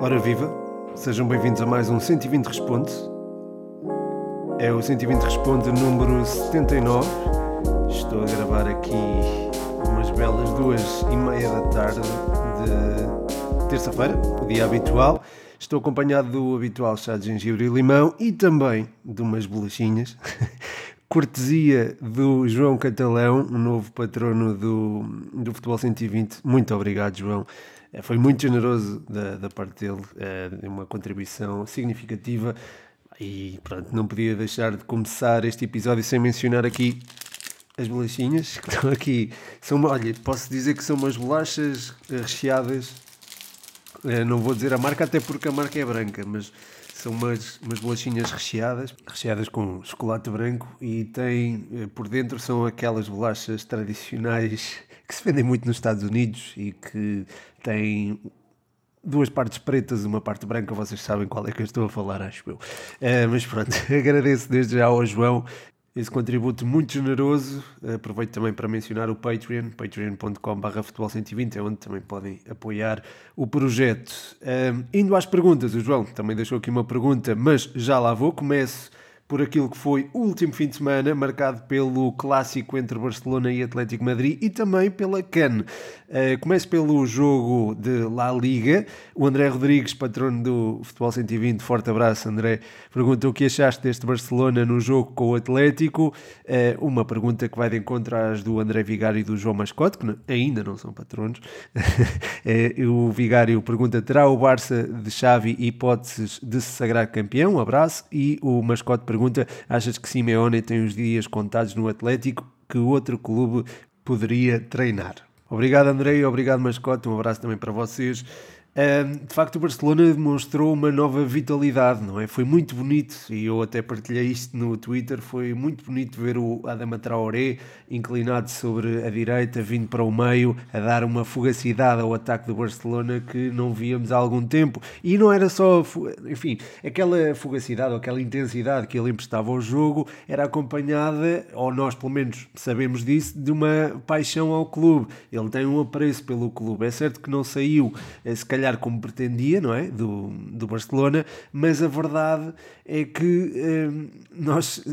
Ora viva, sejam bem-vindos a mais um 120 Responde. É o 120 Responde número 79. Estou a gravar aqui umas belas duas e meia da tarde de terça-feira, o dia habitual. Estou acompanhado do habitual chá de gengibre e limão e também de umas bolachinhas. Cortesia do João Catalão, o novo patrono do, do Futebol 120. Muito obrigado, João. Eh, foi muito generoso da, da parte dele, é uma contribuição significativa e pronto, não podia deixar de começar este episódio sem mencionar aqui as bolachinhas que estão aqui. São, olha, posso dizer que são umas bolachas recheadas, é, não vou dizer a marca até porque a marca é branca, mas são umas, umas bolachinhas recheadas, recheadas com chocolate branco e tem por dentro são aquelas bolachas tradicionais que se vendem muito nos Estados Unidos e que têm duas partes pretas, uma parte branca, vocês sabem qual é que eu estou a falar, acho eu. Uh, mas pronto, agradeço desde já ao João esse contributo muito generoso. Aproveito também para mencionar o Patreon, patreon.com.br futebol 120, é onde também podem apoiar o projeto. Uh, indo às perguntas, o João também deixou aqui uma pergunta, mas já lá vou. Começo por aquilo que foi o último fim de semana, marcado pelo clássico entre Barcelona e Atlético Madrid e também pela CAN. Uh, começo pelo jogo de La Liga. O André Rodrigues, patrono do Futebol 120, forte abraço, André, pergunta o que achaste deste Barcelona no jogo com o Atlético. Uh, uma pergunta que vai de encontro às do André Vigário e do João Mascote, que ainda não são patronos. uh, o Vigário pergunta: terá o Barça de Xavi hipóteses de se sagrar campeão? Um abraço. E o Mascote pergunta pergunta: achas que Simeone tem os dias contados no Atlético que outro clube poderia treinar? Obrigado, Andrei, obrigado, Mascote, um abraço também para vocês de facto, o Barcelona demonstrou uma nova vitalidade, não é? Foi muito bonito, e eu até partilhei isto no Twitter. Foi muito bonito ver o Adama Traoré inclinado sobre a direita, vindo para o meio, a dar uma fugacidade ao ataque do Barcelona que não víamos há algum tempo. E não era só, enfim, aquela fugacidade ou aquela intensidade que ele emprestava ao jogo era acompanhada, ou nós pelo menos sabemos disso, de uma paixão ao clube. Ele tem um apreço pelo clube. É certo que não saiu, eh, se calhar calhar como pretendia, não é? Do, do Barcelona, mas a verdade é que hum, nós.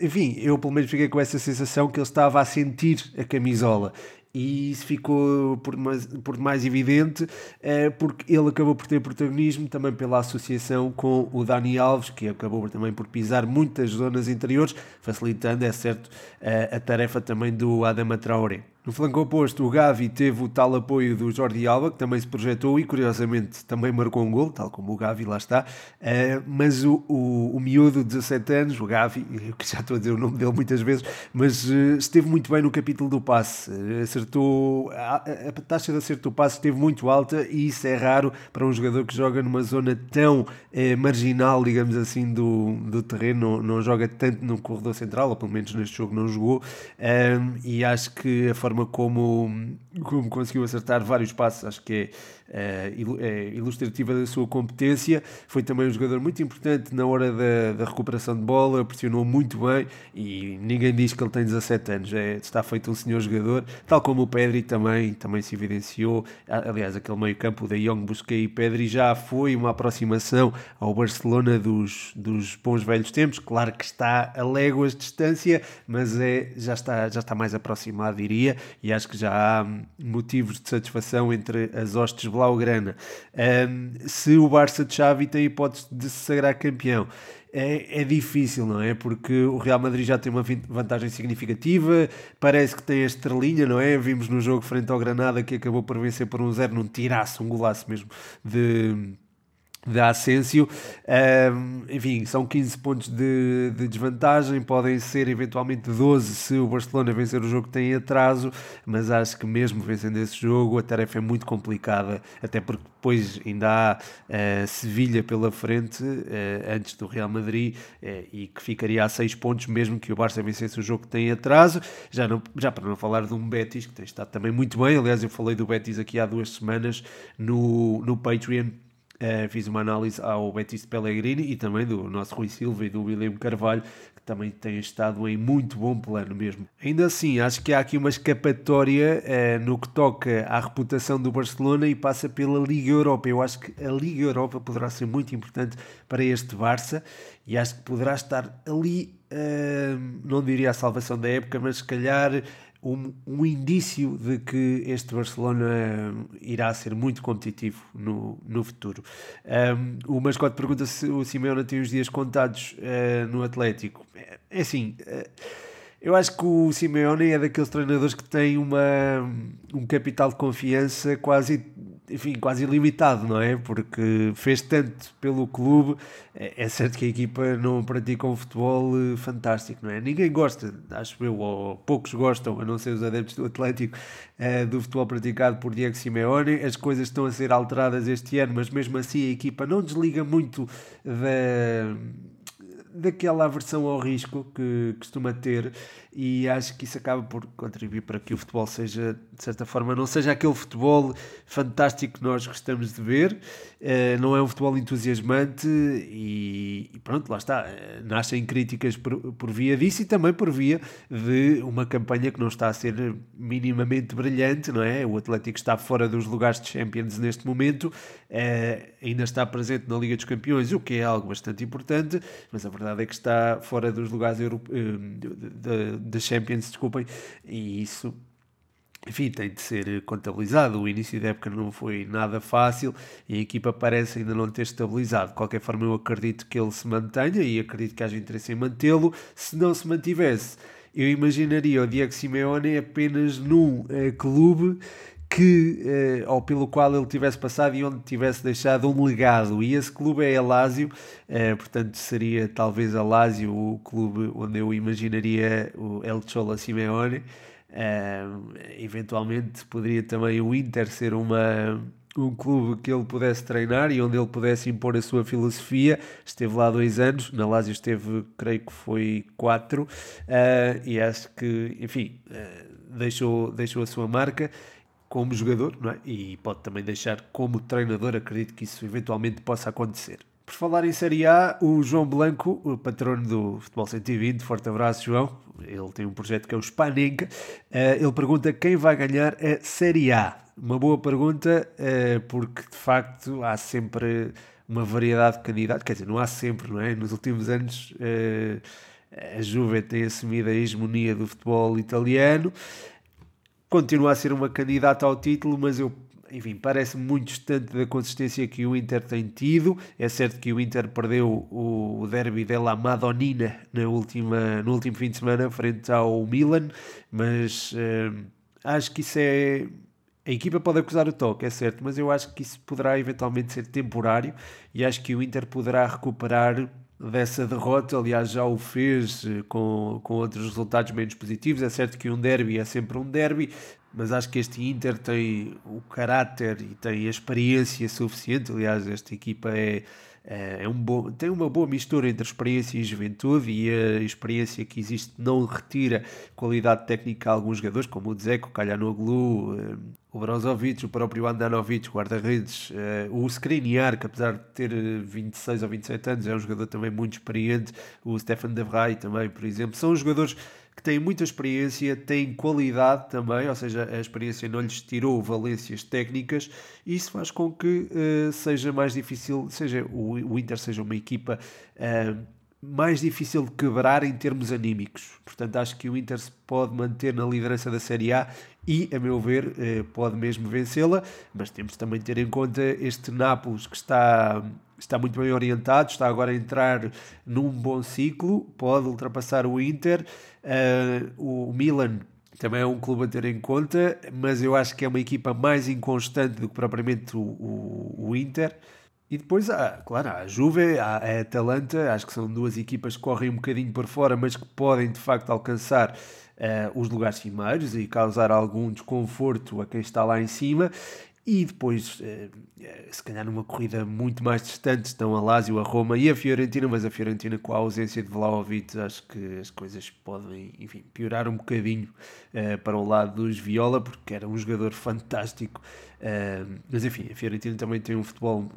Enfim, eu pelo menos fiquei com essa sensação que ele estava a sentir a camisola e isso ficou por mais, por mais evidente é, porque ele acabou por ter protagonismo também pela associação com o Dani Alves, que acabou também por pisar muitas zonas interiores, facilitando, é certo, a, a tarefa também do Adama Traoré. No flanco oposto, o Gavi teve o tal apoio do Jordi Alba, que também se projetou e, curiosamente, também marcou um gol, tal como o Gavi, lá está. Uh, mas o, o, o miúdo de 17 anos, o Gavi, que já estou a dizer o nome dele muitas vezes, mas uh, esteve muito bem no capítulo do passe. Uh, acertou, a, a, taxa de acerto do passe esteve muito alta e isso é raro para um jogador que joga numa zona tão marginal, digamos assim, do, do terreno, não, não, joga tanto no corredor central, ou pelo menos neste jogo não jogou. e acho que a forma forma como, como conseguiu acertar vários passos, acho que é, é, ilustrativa da sua competência. Foi também um jogador muito importante na hora da, da, recuperação de bola, pressionou muito bem e ninguém diz que ele tem 17 anos, é, está feito um senhor jogador, tal como o Pedri também, também se evidenciou. Aliás, aquele meio-campo da Young Busquets e Pedri já foi uma aproximação ao Barcelona dos, dos bons velhos tempos. Claro que está a léguas de distância, mas é, já, está, já está mais aproximado, diria e acho que já há motivos de satisfação entre as hostes blaugrana. Um, se o Barça de Xavi tem hipótese de se sagrar campeão, é, é, difícil, não é? Porque o Real Madrid já tem uma vantagem significativa, parece que tem a estrelinha, não é? Vimos no jogo frente ao Granada que acabou por vencer por um zero num tiraço, um golaço mesmo de da Asensio. Um, enfim, são 15 pontos de, de, desvantagem, podem ser eventualmente 12 se o Barcelona vencer o jogo que tem atraso, mas acho que mesmo vencendo esse jogo a tarefa é muito complicada, até porque depois ainda há uh, Sevilha pela frente, uh, antes do Real Madrid, uh, e que ficaria a 6 pontos mesmo que o Barça vencesse o jogo que tem atraso, já, não, já para não falar de um Betis que tem estado também muito bem, aliás eu falei do Betis aqui há duas semanas no, no Patreon, Uh, fiz uma análise ao Betis Pellegrini e também do nosso Rui Silva e do William Carvalho, que também tem estado em muito bom plano mesmo. Ainda assim, acho que há aqui uma escapatória eh, no que toca à reputação do Barcelona e passa pela Liga Europa. Eu acho que a Liga Europa poderá ser muito importante para este Barça e acho que poderá estar ali, eh, não diria a salvação da época, mas se calhar um, um, indício de que este Barcelona irá ser muito competitivo no, no futuro. Um, o mascote pergunta se o Simeone tem os dias contados uh, no Atlético. É, é assim. Uh, eu acho que o Simeone é daqueles treinadores que tem uma, um capital de confiança quase enfim, quase ilimitado, não é? Porque fez tanto pelo clube. É, é certo que a equipa não pratica um futebol eh, fantástico, não é? Ninguém gosta, acho eu, ou poucos gostam, a não ser os adeptos do Atlético, eh, do futebol praticado por Diego Simeone. As coisas estão a ser alteradas este ano, mas mesmo assim a equipa não desliga muito da daquela aversão ao risco que costuma ter e acho que isso acaba por contribuir para que o futebol seja, de certa forma, não seja aquele futebol fantástico que nós gostamos de ver, uh, não é um futebol entusiasmante e, e, pronto, lá está, uh, nascem críticas por, por via disso e também por via de uma campanha que não está a ser minimamente brilhante, não é? O Atlético está fora dos lugares de Champions neste momento, uh, ainda está presente na Liga dos Campeões, o que é algo bastante importante, mas a verdade é que está fora dos lugares da Champions, desculpem, e isso enfim, tem de ser contabilizado. O início da época não foi nada fácil e a equipa parece ainda não ter estabilizado. De qualquer forma, eu acredito que ele se mantenha e acredito que haja interesse em mantê-lo. Se não se mantivesse, eu imaginaria o Diego Simeone apenas num eh, clube que, eh, ou pelo qual ele tivesse passado e onde tivesse deixado um legado. E esse clube é a Lazio, eh, portanto seria talvez a Lazio o clube onde eu imaginaria o El Cholo Simeone. Eh, eventualmente poderia também o Inter ser uma, um clube que ele pudesse treinar e onde ele pudesse impor a sua filosofia. Esteve lá dois anos, na Lazio esteve, creio que foi quatro, uh, e acho que, enfim, uh, deixou, deixou a sua marca como jogador é? e pode também deixar como treinador. Acredito que isso eventualmente possa acontecer. Por falar em Série A, o João Blanco, o patrono do Futebol 120, forte abraço, João. Ele tem um projeto que é o Spanenka. Eh, ele pergunta quem vai ganhar a Série A. Uma boa pergunta, eh, porque de facto há sempre uma variedade de candidatos. Quer dizer, não há sempre, não é? Nos últimos anos eh, a Juve tem assumido a hegemonia do futebol italiano continua a ser uma candidata ao título, mas eu enfim, parece muito distante da consistência que o Inter tem tido. É certo que o Inter perdeu o derby della Madonnina na última, no último fim de semana frente ao Milan, mas uh, acho que isso é. A equipa pode acusar o toque, é certo, mas eu acho que isso poderá eventualmente ser temporário e acho que o Inter poderá recuperar dessa derrota, aliás já o fez eh, com, com outros resultados menos positivos, é certo que um derby é sempre um derby, mas acho que este Inter tem o caráter e tem a experiência suficiente, aliás esta equipa é, é, é um bom, tem uma boa mistura entre experiência e juventude e a experiência que existe não retira qualidade técnica a alguns jogadores, como o Dzeko, o Kalhanoglu, eh, o Brozovic, o próprio Andanovic, guarda-redes, uh, o Skriniar, que apesar de ter 26 ou 27 anos, é um jogador também muito experiente, o Stefan De Vrij também, por exemplo, são jogadores que têm muita experiência, têm qualidade também, ou seja, a experiência não lhes tirou valências técnicas, e isso faz com que uh, seja mais difícil, seja o, o Inter seja uma equipa uh, mais difícil de quebrar em termos anímicos. Portanto, acho que o Inter se pode manter na liderança da Série A e, a meu ver, eh, pode mesmo vencê-la, mas temos também de ter em conta este Nápoles que está, está muito bem orientado, está agora a entrar num bom ciclo, pode ultrapassar o Inter, uh, o Milan também é um clube a ter em conta, mas eu acho que é uma equipa mais inconstante do que propriamente o, o, o Inter. E depois há, claro, há a Juve, há a Atalanta, acho que são duas equipas que correm um bocadinho por fora, mas que podem de facto alcançar uh, os lugares cimeiros e causar algum desconforto a quem está lá em cima. E depois, eh, eh, se calhar numa corrida muito mais distante, estão a Lazio, a Roma e a Fiorentina, mas a Fiorentina com a ausência de Vlaovic, acho que as coisas podem, enfim, piorar um bocadinho uh, para o lado dos Viola, porque era um jogador fantástico. Mas enfim, a Fiorentina também tem um futebol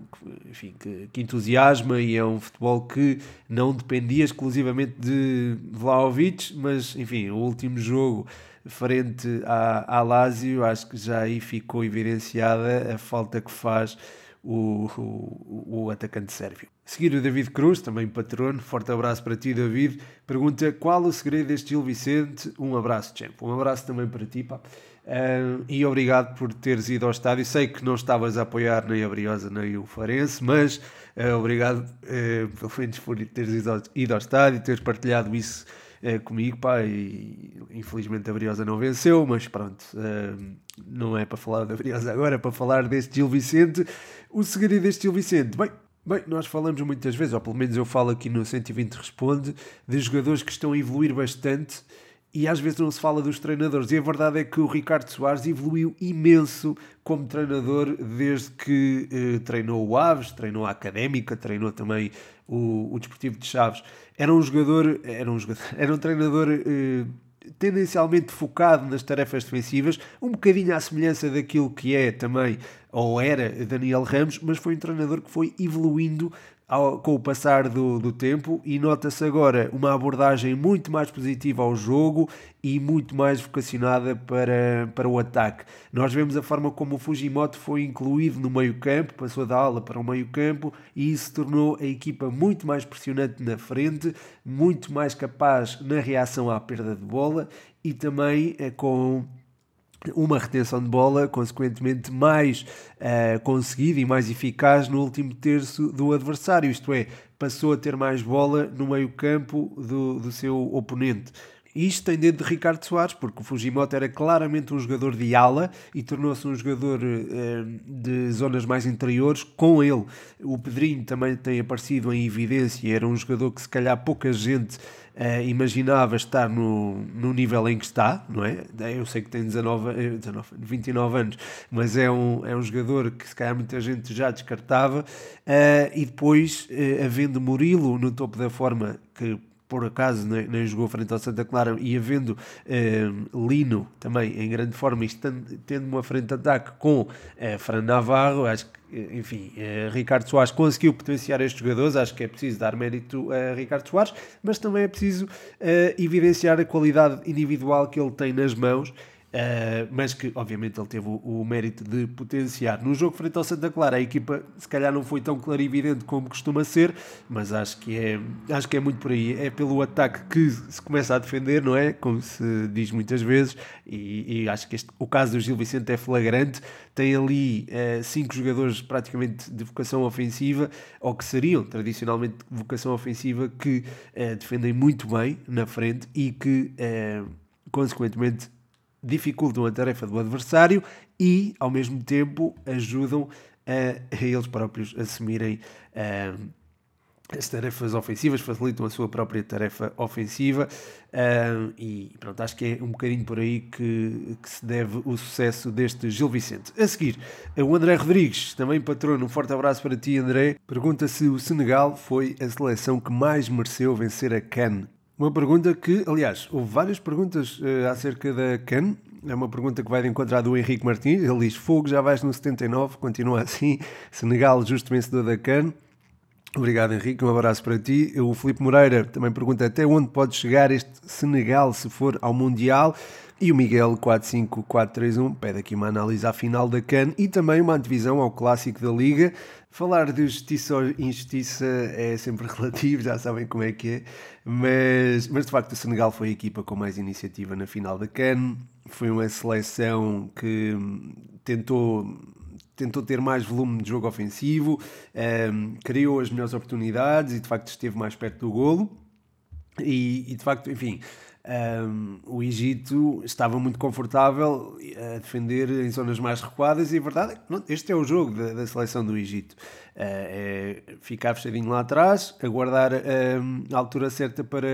enfim, que, que, entusiasma e é um futebol que não dependia exclusivamente de Vlaovic, mas enfim, o último jogo frente à, à Lazio, acho que já aí ficou evidenciada a falta que faz o, o, o, atacante sérvio. Seguir o David Cruz, também patrono, forte abraço para ti, David. Pergunta qual o segredo deste Gil Vicente? Um abraço, Champ. Um abraço também para ti, pá. Uh, e obrigado por teres ido ao estádio. Sei que não estavas a apoiar nem a Briosa nem o Farense, mas uh, obrigado uh, pelo menos por teres ido ao, ido ao estádio, teres partilhado isso é, comigo, pá, e infelizmente a Briosa não venceu, mas pronto, é, não é para falar da Briosa agora, é para falar deste Gil Vicente. O segredo deste Gil Vicente, bem, Bem, nós falamos muitas vezes, ou pelo menos eu falo aqui no 120 Responde, de jogadores que estão a evoluir bastante e às vezes não se fala dos treinadores. E a verdade é que o Ricardo Soares evoluiu imenso como treinador desde que eh, treinou o Aves, treinou a Académica, treinou também o, o Desportivo de Chaves. Era um jogador, era um, jogador, era um treinador eh, tendencialmente focado nas tarefas defensivas, um bocadinho à semelhança daquilo que é também, ou era Daniel Ramos, mas foi um treinador que foi evoluindo ao, com o passar do, do tempo e nota-se agora uma abordagem muito mais positiva ao jogo e muito mais vocacionada para, para o ataque. Nós vemos a forma como o Fujimoto foi incluído no meio-campo, passou da ala para o meio-campo e isso tornou a equipa muito mais pressionante na frente, muito mais capaz na reação à perda de bola e também eh, com uma retenção de bola, consequentemente, mais uh, conseguida e mais eficaz no último terço do adversário, isto é, passou a ter mais bola no meio-campo do, do seu oponente. Isto tem dentro de Ricardo Soares, porque o Fujimoto era claramente um jogador de ala e tornou-se um jogador uh, de zonas mais interiores com ele. O Pedrinho também tem aparecido em evidência, era um jogador que se calhar pouca gente uh, imaginava estar no, no nível em que está, não é? Eu sei que tem 19, 19, 29 anos, mas é um, é um jogador que se calhar muita gente já descartava. Uh, e depois, uh, havendo Murilo no topo da forma, que por acaso nem, nem, jogou frente ao Santa Clara e havendo Lino também em grande forma e tendo uma frente de ataque com Fran Navarro, acho que enfim, eh, Ricardo Soares conseguiu potenciar estes jogadores, acho que é preciso dar mérito a Ricardo Soares, mas também é preciso uh, evidenciar a qualidade individual que ele tem nas mãos Uh, mas que obviamente ele teve o, o, mérito de potenciar. No jogo frente ao Santa Clara, a equipa se calhar não foi tão clara e evidente como costuma ser, mas acho que é, acho que é muito por aí. É pelo ataque que se começa a defender, não é? Como se diz muitas vezes, e, e acho que este, o caso do Gil Vicente é flagrante. Tem ali uh, cinco jogadores praticamente de vocação ofensiva, ou que seriam tradicionalmente de vocação ofensiva, que uh, defendem muito bem na frente e que, consequentemente, dificultam a tarefa do adversário e, ao mesmo tempo, ajudam a, a eles próprios assumirem uh, as tarefas ofensivas, facilitam a sua própria tarefa ofensiva. Uh, e pronto, acho que é um bocadinho por aí que, que, se deve o sucesso deste Gil Vicente. A seguir, o André Rodrigues, também patrono, um forte abraço para ti André, pergunta se o Senegal foi a seleção que mais mereceu vencer a CAN uma pergunta que, aliás, houve várias perguntas uh, acerca da CAN. É uma pergunta que vai de encontrar do Henrique Martins. Ele diz: Fogo, já vais no 79, continua assim. Senegal, justo vencedor da CAN. Obrigado, Henrique. Um abraço para ti. O Filipe Moreira também pergunta até onde pode chegar este Senegal se for ao Mundial. E o Miguel 45431 pede aqui uma análise à final da CAN e também uma antevisão ao clássico da Liga. Falar de justiça ou injustiça é sempre relativo, já sabem como é que é, mas, mas de facto o Senegal foi a equipa com mais iniciativa na final da CAN. Foi uma seleção que tentou tentou ter mais volume de jogo ofensivo, um, criou as melhores oportunidades e de facto esteve mais perto do golo. E, e de facto, enfim, um, o Egito estava muito confortável a defender em zonas mais recuadas e a verdade é que este é o jogo da, da seleção do Egito. Uh, é ficar fechadinho lá atrás, aguardar um, a altura certa para,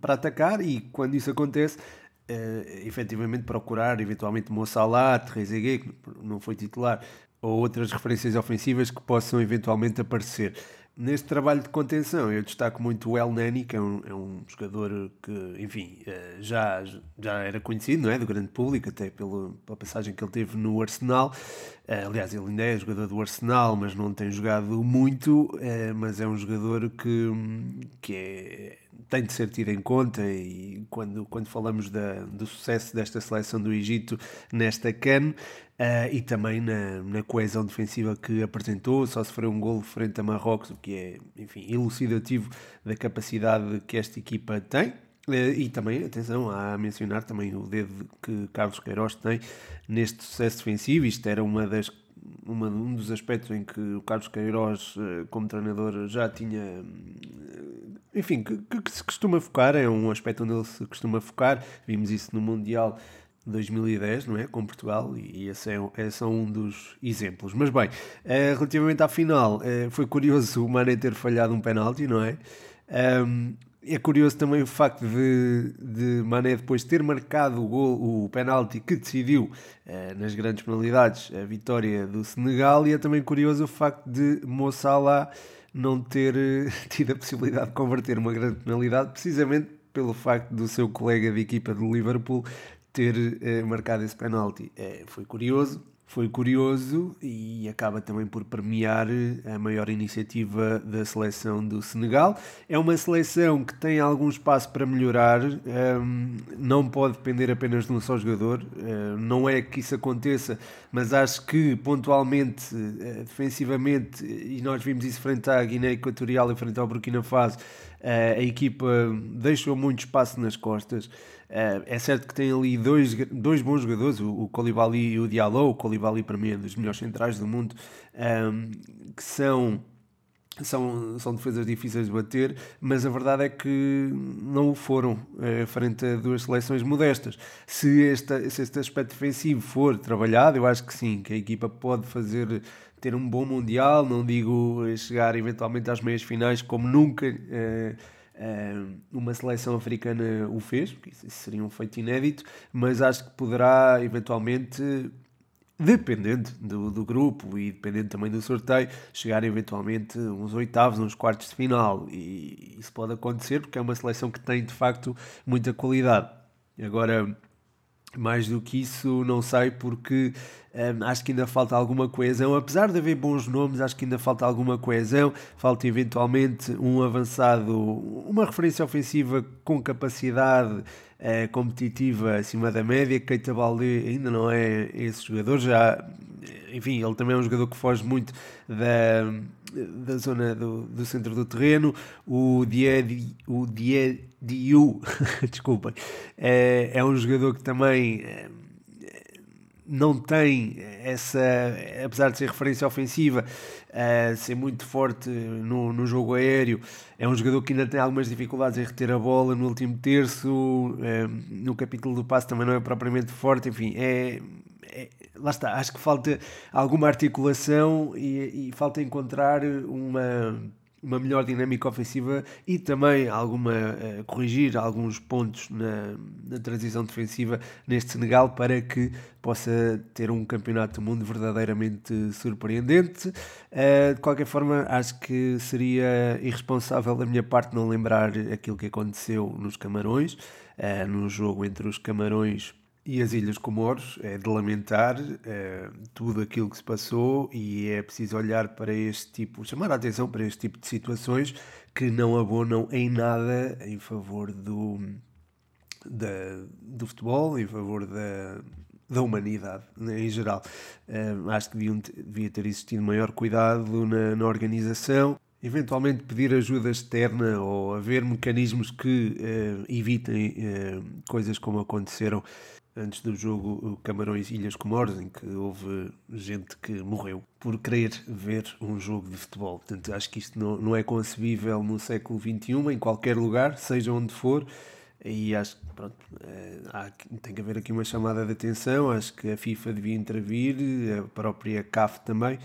para atacar e quando isso acontece uh, efetivamente procurar eventualmente Mo Salah, Trezeguet, que não foi titular, ou outras referências ofensivas que possam eventualmente aparecer. Neste trabalho de contenção, eu destaco muito o El Nani, que é um, é um jogador que, enfim, eh, já, já era conhecido, não é? Do grande público, até pelo, pela passagem que ele teve no Arsenal. Eh, aliás, ele ainda é jogador do Arsenal, mas não tem jogado muito, eh, mas é um jogador que, que é, tem de ser tido em conta e quando, quando falamos da, do sucesso desta seleção do Egito nesta CAN, Uh, e também na, na, coesão defensiva que apresentou, só sofreu um gol frente a Marrocos, o que é, enfim, elucidativo da capacidade que esta equipa tem. Uh, e também, atenção, a mencionar também o dedo que Carlos Queiroz tem neste sucesso defensivo. Isto era uma das, uma, um dos aspectos em que o Carlos Queiroz, uh, como treinador, já tinha. Enfim, que, que, se costuma focar, é um aspecto onde ele se costuma focar. Vimos isso no Mundial 2010, não é? Com Portugal, e esse é, é só um dos exemplos. Mas bem, uh, relativamente à final, uh, foi curioso o Mané ter falhado um penalti, não é? É curioso também o facto de, de Mané depois ter marcado o, gol, o penalti que decidiu uh, nas grandes penalidades a vitória do Senegal, e é também curioso o facto de Mo não ter tido a possibilidade de converter uma grande penalidade, precisamente pelo facto do seu colega de equipa do Liverpool ter eh, marcado esse penalti. Eh, foi curioso, foi curioso e acaba também por premiar eh, a maior iniciativa da seleção do Senegal. É uma seleção que tem algum espaço para melhorar, ehm, não pode depender apenas de um só jogador, uh, não é que isso aconteça, mas acho que pontualmente, uh, defensivamente, e nós vimos isso frente à Guiné Equatorial e frente ao Burkina Faso, a equipa deixou muito espaço nas costas. Uh, é certo que tem ali dois, dois bons jogadores, o, o Colibali e o Diallo. O Colibali, para mim, é um dos melhores centrais do mundo, um, ehm, que são, são, são defesas difíceis de bater, mas a verdade é que não o foram uh, frente a duas seleções modestas. Se, esta, se este aspecto defensivo for trabalhado, eu acho que sim, que a equipa pode fazer ter um bom Mundial, não digo chegar eventualmente às meias finais como nunca. Uh, uma seleção africana o fez, porque isso seria um feito inédito, mas acho que poderá eventualmente, dependendo do, do grupo e dependendo também do sorteio, chegar eventualmente uns oitavos, uns quartos de final. E isso pode acontecer porque é uma seleção que tem de facto muita qualidade. Agora mais do que isso, não sei, porque um, acho que ainda falta alguma coesão. Apesar de haver bons nomes, acho que ainda falta alguma coesão. Falta eventualmente um avançado, uma referência ofensiva com capacidade uh, competitiva acima da média. Keita Balde ainda não é esse jogador, já, enfim, ele também é um jogador que foge muito da da zona do, do centro do terreno, o Diedi, o Diediu, desculpem, é, é um jogador que também é, não tem essa, apesar de ser referência ofensiva, uh, ser muito forte no, no jogo aéreo, é um jogador que ainda tem algumas dificuldades em reter a bola no último terço, uh, no capítulo do passe também não é propriamente forte, enfim, é, é, lá está, acho que falta alguma articulação e, e falta encontrar uma, uma melhor dinâmica ofensiva e também alguma uh, corrigir alguns pontos na, na transição defensiva neste Senegal para que possa ter um campeonato do mundo verdadeiramente surpreendente. Uh, de qualquer forma, acho que seria irresponsável da minha parte não lembrar aquilo que aconteceu nos Camarões, uh, no jogo entre os Camarões e as Ilhas Comoros é de lamentar é, tudo aquilo que se passou e é preciso olhar para este tipo, chamar a atenção para este tipo de situações que não abonam em nada em favor do, da, do futebol, em favor da, da humanidade né, em geral. É, acho que deviam, devia ter existido maior cuidado na, na organização eventualmente pedir ajuda externa ou haver mecanismos que uh, evitem uh, coisas como aconteceram antes do jogo Camarões Ilhas Comoros, em que houve gente que morreu por querer ver um jogo de futebol. Portanto, acho que isto não, não é concebível no século XXI, em qualquer lugar, seja onde for. E acho que pronto, é, há, tem que haver aqui uma chamada de atenção. Acho que a FIFA devia intervir, a própria CAF também,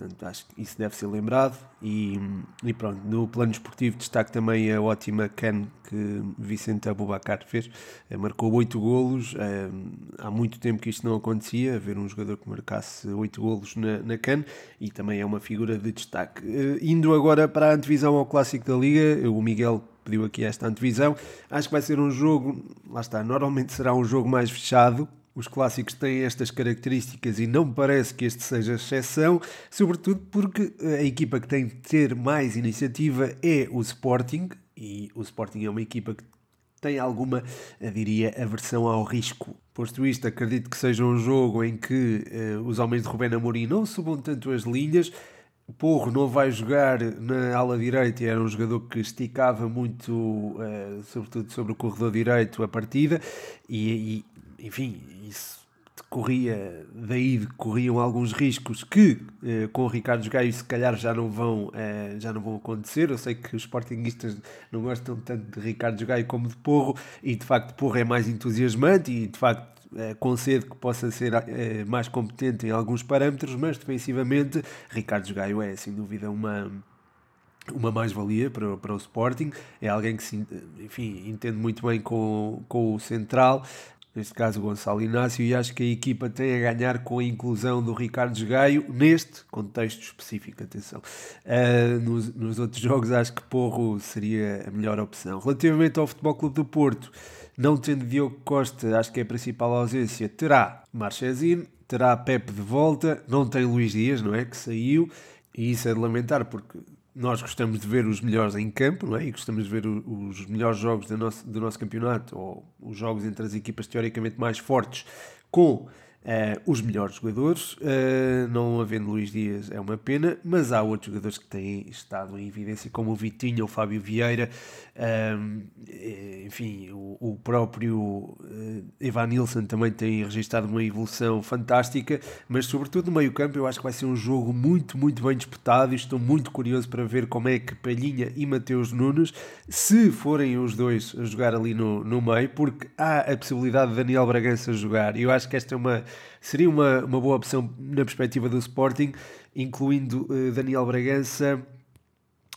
Portanto, acho que isso deve ser lembrado. E, e pronto, no plano esportivo destaque também a ótima can que Vicente Abubacar fez. Eh, marcou 8 golos. Eh, há muito tempo que isto não acontecia, haver um jogador que marcasse 8 golos na, na can e também é uma figura de destaque. Eh, indo agora para a antevisão ao Clássico da Liga, o Miguel pediu aqui esta antevisão. Acho que vai ser um jogo, lá está, normalmente será um jogo mais fechado, os clássicos têm estas características e não me parece que este seja exceção, sobretudo porque a equipa que tem de ter mais iniciativa é o Sporting, e o Sporting é uma equipa que tem alguma, diria, aversão ao risco. Posto isto, acredito que seja um jogo em que uh, os homens de Rubén Amorim não subam tanto as linhas, Porro não vai jogar na ala direita, era um jogador que esticava muito, uh, sobretudo sobre o corredor direito, a partida, e enfim, isso corria, daí corriam alguns riscos que uh, com o Ricardo Gaio se calhar já não vão, uh, já não vão acontecer. Eu sei que os sportinguistas não gostam tanto de Ricardo Gaio como de Porro, e de facto Porro é mais entusiasmante e de facto eh, concedo que possa ser eh, mais competente em alguns parâmetros, mas defensivamente Ricardo Gaio é sem dúvida uma uma mais-valia para, para o Sporting, é alguém que se, enfim, entende muito bem com, com o central, neste caso Gonçalo Inácio, e acho que a equipa tem a ganhar com a inclusão do Ricardo Gaio neste contexto específico, atenção. Uh, nos, nos outros jogos acho que Porro seria a melhor opção. Relativamente ao Futebol Clube do Porto, não tendo Diogo Costa, acho que é a principal ausência, terá Marchesino, terá Pepe de volta, não tem Luís Dias, não é? Que saiu, e isso é de lamentar, porque nós gostamos de ver os melhores em campo, não é? E gostamos de ver os melhores jogos do nosso, do nosso campeonato, ou os jogos entre as equipas teoricamente mais fortes, com Uh, os melhores jogadores, uh, não havendo Luís Dias é uma pena, mas há outros jogadores que têm estado em evidência, como o Vitinho, o Fábio Vieira, uh, enfim, o, o próprio uh, Evan Nilsson também tem registrado uma evolução fantástica, mas sobretudo no meio campo eu acho que vai ser um jogo muito, muito bem disputado e estou muito curioso para ver como é que Palhinha e Mateus Nunes, se forem os dois a jogar ali no, no meio, porque há a possibilidade de Daniel Bragança jogar, e eu acho que esta é uma seria uma, uma boa opção na perspectiva do Sporting, incluindo uh, Daniel Bragança,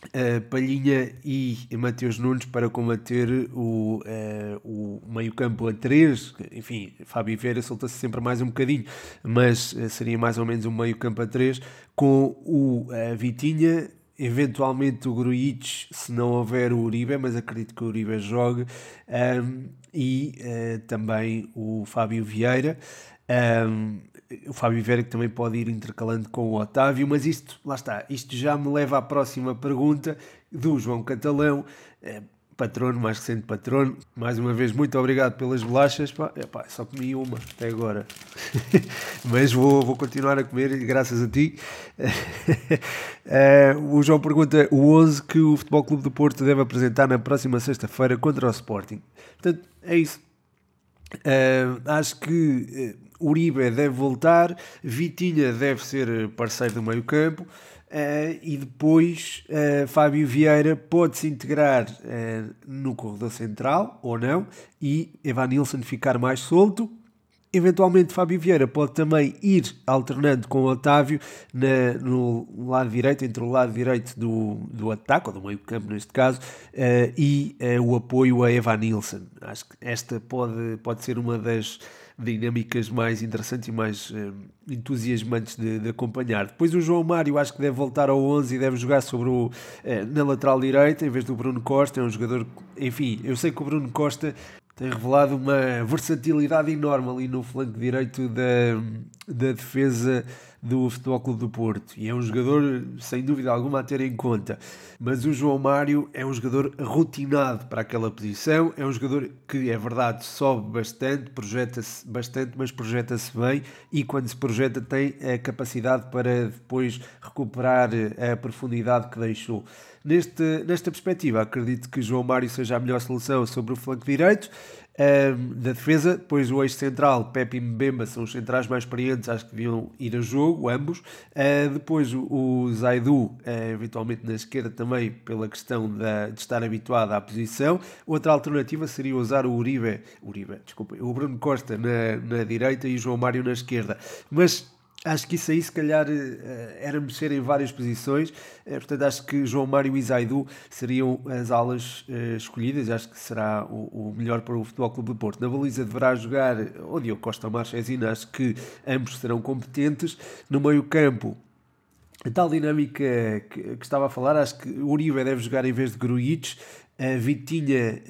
uh, Palhinha e Mateus Nunes para combater o, uh, o meio-campo a 3. Enfim, Fábio Vieira solta-se sempre mais um bocadinho, mas seria mais ou menos um meio-campo a 3 com o Vitinha eventualmente o Gruitch, se não houver o Uribe, mas acredito que o Uribe jogue, um, e uh, também o Fábio Vieira. Um, o Fábio Vera que também pode ir intercalando com o Otávio, mas isto, lá está, isto já me leva à próxima pergunta do João Catalão, é, patrono, mais recente patrono. Mais uma vez, muito obrigado pelas bolachas. Pá, epá, só comi uma até agora, mas vou, vou continuar a comer graças a ti. é, o João pergunta o 11 que o Futebol Clube do Porto deve apresentar na próxima sexta-feira contra o Sporting. Portanto, é isso. Uh, acho que Uribe deve voltar, Vitinha deve ser parceiro do meio campo uh, e depois Fábio Vieira pode se integrar no corredor central ou não e Evan Nilsson ficar mais solto Eventualmente, Fábio Vieira pode também ir alternando com Otávio na, no lado direito, entre o lado direito do, do ataque, ou do meio campo neste caso, uh, e uh, o apoio a Evan Nilsson. Acho que esta pode, pode ser uma das dinâmicas mais interessantes e mais uh, entusiasmantes de, de, acompanhar. Depois o João Mário acho que deve voltar ao 11 e deve jogar sobre o, na lateral direita em vez do Bruno Costa, é um jogador, enfim, eu sei que o Bruno Costa tem revelado uma versatilidade enorme ali no flanco direito da, da defesa do Futebol Clube do Porto e é um jogador sem dúvida alguma a ter em conta. Mas o João Mário é um jogador rotinado para aquela posição, é um jogador que é verdade sobe bastante, projeta-se bastante, mas projeta-se bem e quando se projeta tem a capacidade para depois recuperar a profundidade que deixou. Neste, nesta perspectiva, acredito que João Mário seja a melhor solução sobre o flanco direito um, da defesa. Depois o eixo central, Pepe e Mbemba, são os centrais mais experientes, acho que deviam ir a jogo, ambos. Uh, depois o, o Zaidu, uh, eventualmente na esquerda também, pela questão da, de estar habituado à posição. Outra alternativa seria usar o Uribe, Uribe desculpa, o Bruno Costa na, na direita e o João Mário na esquerda. Mas Acho que isso aí, se calhar, eh, era mexer em várias posições. Eh, portanto, acho que João Mário e Zaidu seriam as alas uh, escolhidas. Acho que será o, melhor para o Futebol Clube do Porto. Na baliza deverá jogar o Diogo Costa Marchesina. Acho que ambos serão competentes. No meio-campo, a tal dinâmica que, estava a falar, acho que Uribe deve jogar em vez de Grujic. A Vitinha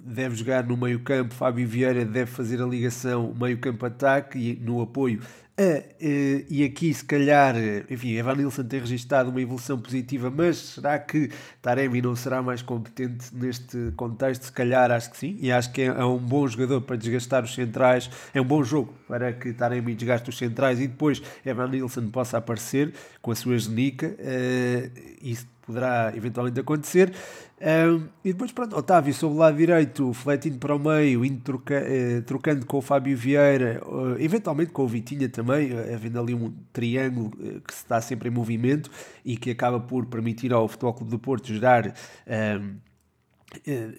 deve jogar no meio-campo, Fábio Vieira deve fazer a ligação meio-campo-ataque e no apoio Uh, uh, e aqui, se calhar, enfim, Evan Nilsson tem registado uma evolução positiva, mas será que Taremi não será mais competente neste contexto? Se calhar, acho que sim, e acho que é, é, um bom jogador para desgastar os centrais, é um bom jogo para que Taremi desgaste os centrais e depois Evan Nilsson possa aparecer com a sua genica. Uh, isso poderá eventualmente acontecer. Um, e depois, pronto, Otávio sobre o lado direito, fletando para o meio, indo troca, eh, trocando com o Fábio Vieira, uh, eventualmente com o Vitinha também, uh, havendo ali um triângulo uh, que está sempre em movimento e que acaba por permitir ao Futebol Clube do Porto gerar.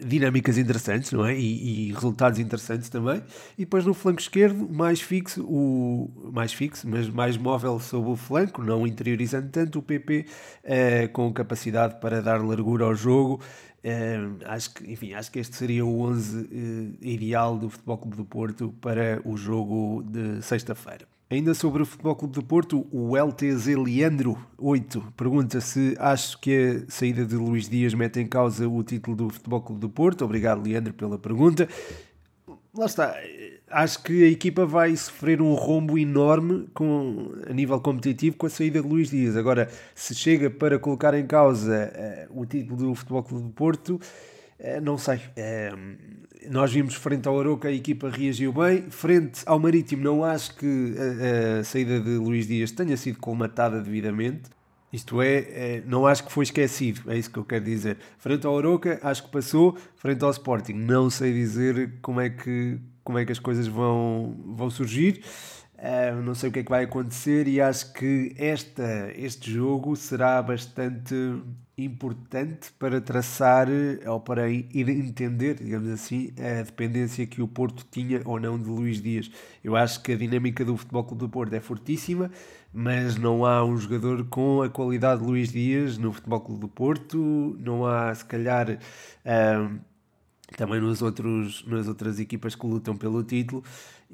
Dinâmicas interessantes, não é? E, e, resultados interessantes também. E depois no flanco esquerdo, mais fixo, o mais fixo, mas mais móvel sobre o flanco, não interiorizando tanto o PP, eh, com capacidade para dar largura ao jogo. Eh, acho que, enfim, acho que este seria o 11 ideal do Futebol Clube do Porto para o jogo de sexta-feira. Ainda sobre o Futebol Clube do Porto, o LTZ Leandro 8 pergunta se acho que a saída de Luís Dias mete em causa o título do Futebol Clube do Porto. Obrigado, Leandro, pela pergunta. Lá está. Acho que a equipa vai sofrer um rombo enorme com, a nível competitivo com a saída de Luís Dias. Agora, se chega para colocar em causa uh, o título do Futebol Clube do Porto, uh, não sei. Nós vimos frente ao Aroca a equipa reagiu bem. Frente ao Marítimo, não acho que a, a saída de Luís Dias tenha sido colmatada devidamente. Isto é, é, não acho que foi esquecido, é isso que eu quero dizer. Frente ao Aroca, acho que passou. Frente ao Sporting, não sei dizer como é que, como é que as coisas vão, vão surgir. Uh, não sei o que é que vai acontecer e acho que esta, este jogo será bastante importante para traçar ou para entender, digamos assim, a dependência que o Porto tinha ou não de Luís Dias. Eu acho que a dinâmica do Futebol Clube do Porto é fortíssima, mas não há um jogador com a qualidade de Luís Dias no Futebol Clube do Porto, não há se calhar uh, também nos outros, nas outras equipas que lutam pelo título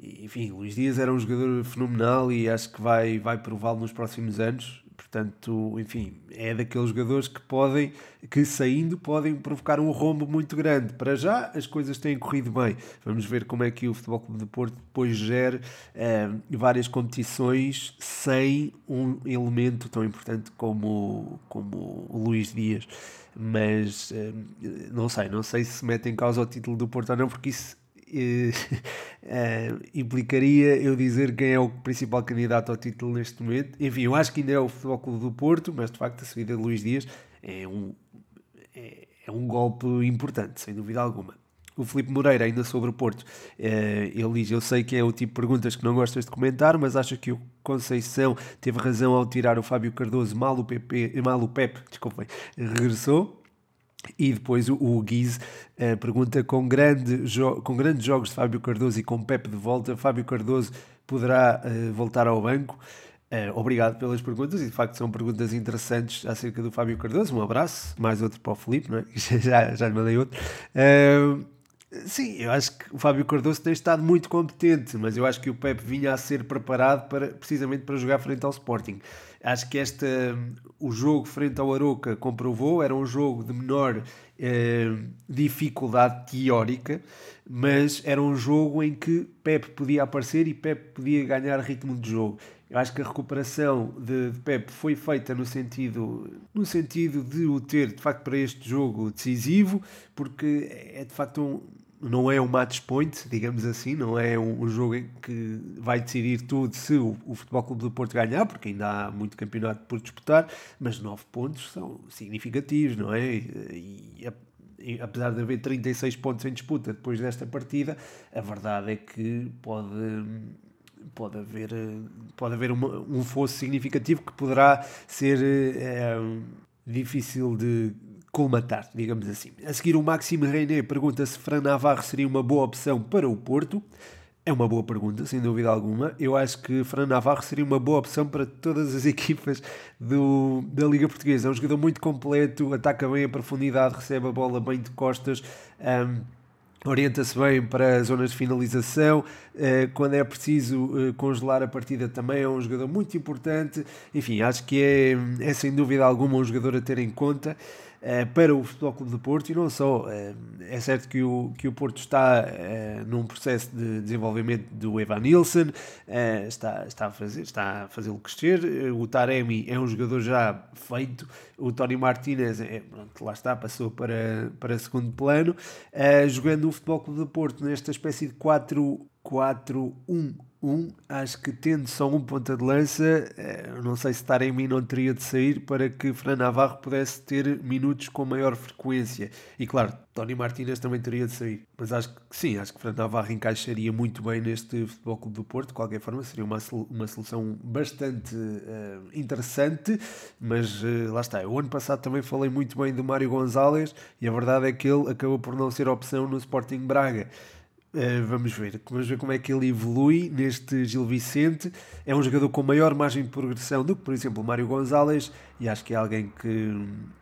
enfim, Luís Dias era um jogador fenomenal e acho que vai, vai prová-lo nos próximos anos. Portanto, enfim, é daqueles jogadores que podem, que saindo, podem provocar um rombo muito grande. Para já, as coisas têm corrido bem. Vamos ver como é que o Futebol Clube de Porto depois gera eh, várias competições sem um elemento tão importante como, como o Luís Dias. Mas eh, não sei, não sei se mete em causa o título do Porto ou não, porque isso uh, implicaria eu dizer quem é o principal candidato ao título neste momento. Enfim, eu acho que ainda é o Futebol Clube do Porto, mas de facto a saída de Luís Dias é um, é, é um golpe importante, sem dúvida alguma. O Felipe Moreira, ainda sobre o Porto, eh, ele diz: Eu sei que é o tipo de perguntas que não gostas de comentar, mas acho que o Conceição teve razão ao tirar o Fábio Cardoso, mal o, PP, mal o Pep, desculpem, regressou. E depois o, Guiz uh, pergunta: com, grande com grandes jogos de Fábio Cardoso e com Pepe de volta, Fábio Cardoso poderá uh, voltar ao banco? Uh, obrigado pelas perguntas e de facto são perguntas interessantes acerca do Fábio Cardoso. Um abraço, mais outro para o Felipe, não é? já, já lhe mandei outro. Sim, eu acho que o Fábio Cardoso tem estado muito competente, mas eu acho que o Pepe vinha a ser preparado para, precisamente para jogar frente ao Sporting. Acho que esta, o jogo frente ao Aroca comprovou, era um jogo de menor eh, dificuldade teórica, mas era um jogo em que Pep podia aparecer e Pep podia ganhar ritmo de jogo. Eu acho que a recuperação de, de Pep foi feita no sentido, no sentido de o ter, de facto, para este jogo decisivo, porque é de facto um, não é um match point, digamos assim, não é um, um jogo que vai decidir tudo se o, o, Futebol Clube do Porto ganhar, porque ainda há muito campeonato por disputar, mas 9 pontos são significativos, não é? E, e, e, apesar de haver 36 pontos em disputa depois desta partida, a verdade é que pode pode haver, pode haver uma, um fosso significativo que poderá ser é, difícil de colmatar, digamos assim. A seguir, o Maxime Reiné pergunta se Fran Navarro seria uma boa opção para o Porto. É uma boa pergunta, sem dúvida alguma. Eu acho que Fernando Navarro seria uma boa opção para todas as equipas do, da Liga Portuguesa. É um jogador muito completo, ataca bem a profundidade, recebe a bola bem de costas. Um, orienta-se bem para zonas de finalização, eh, quando é preciso eh, congelar a partida também é um jogador muito importante, enfim, acho que é, é sem dúvida alguma um jogador a ter em conta. Eh, para o Futebol Clube do Porto e não só. Eh, é certo que o, que o Porto está uh, num processo de desenvolvimento do Evan Nilsson, está, está a fazer, está a fazê-lo crescer. O Taremi é um jogador já feito. O Tony Martinez, é, pronto, lá está, passou para, para segundo plano. jogando o Futebol Clube do Porto nesta espécie de 4-4-1 um, acho que tendo só um ponta de lança, eh, não sei se estar em mim não teria de sair para que Fran Navarro pudesse ter minutos com maior frequência. E claro, Tony Martínez também teria de sair. Mas acho que sim, acho que Fran Navarro encaixaria muito bem neste Futebol Clube do Porto. De qualquer forma, seria uma, uma solução bastante uh, interessante. Mas uh, lá está, o ano passado também falei muito bem do Mário Gonzalez e a verdade é que ele acabou por não ser opção no Sporting Braga. Uh, vamos ver, vamos ver como é que ele evolui neste Gil Vicente. É um jogador com maior margem de progressão do que, por exemplo, Mário Gonzalez, e acho que é alguém que,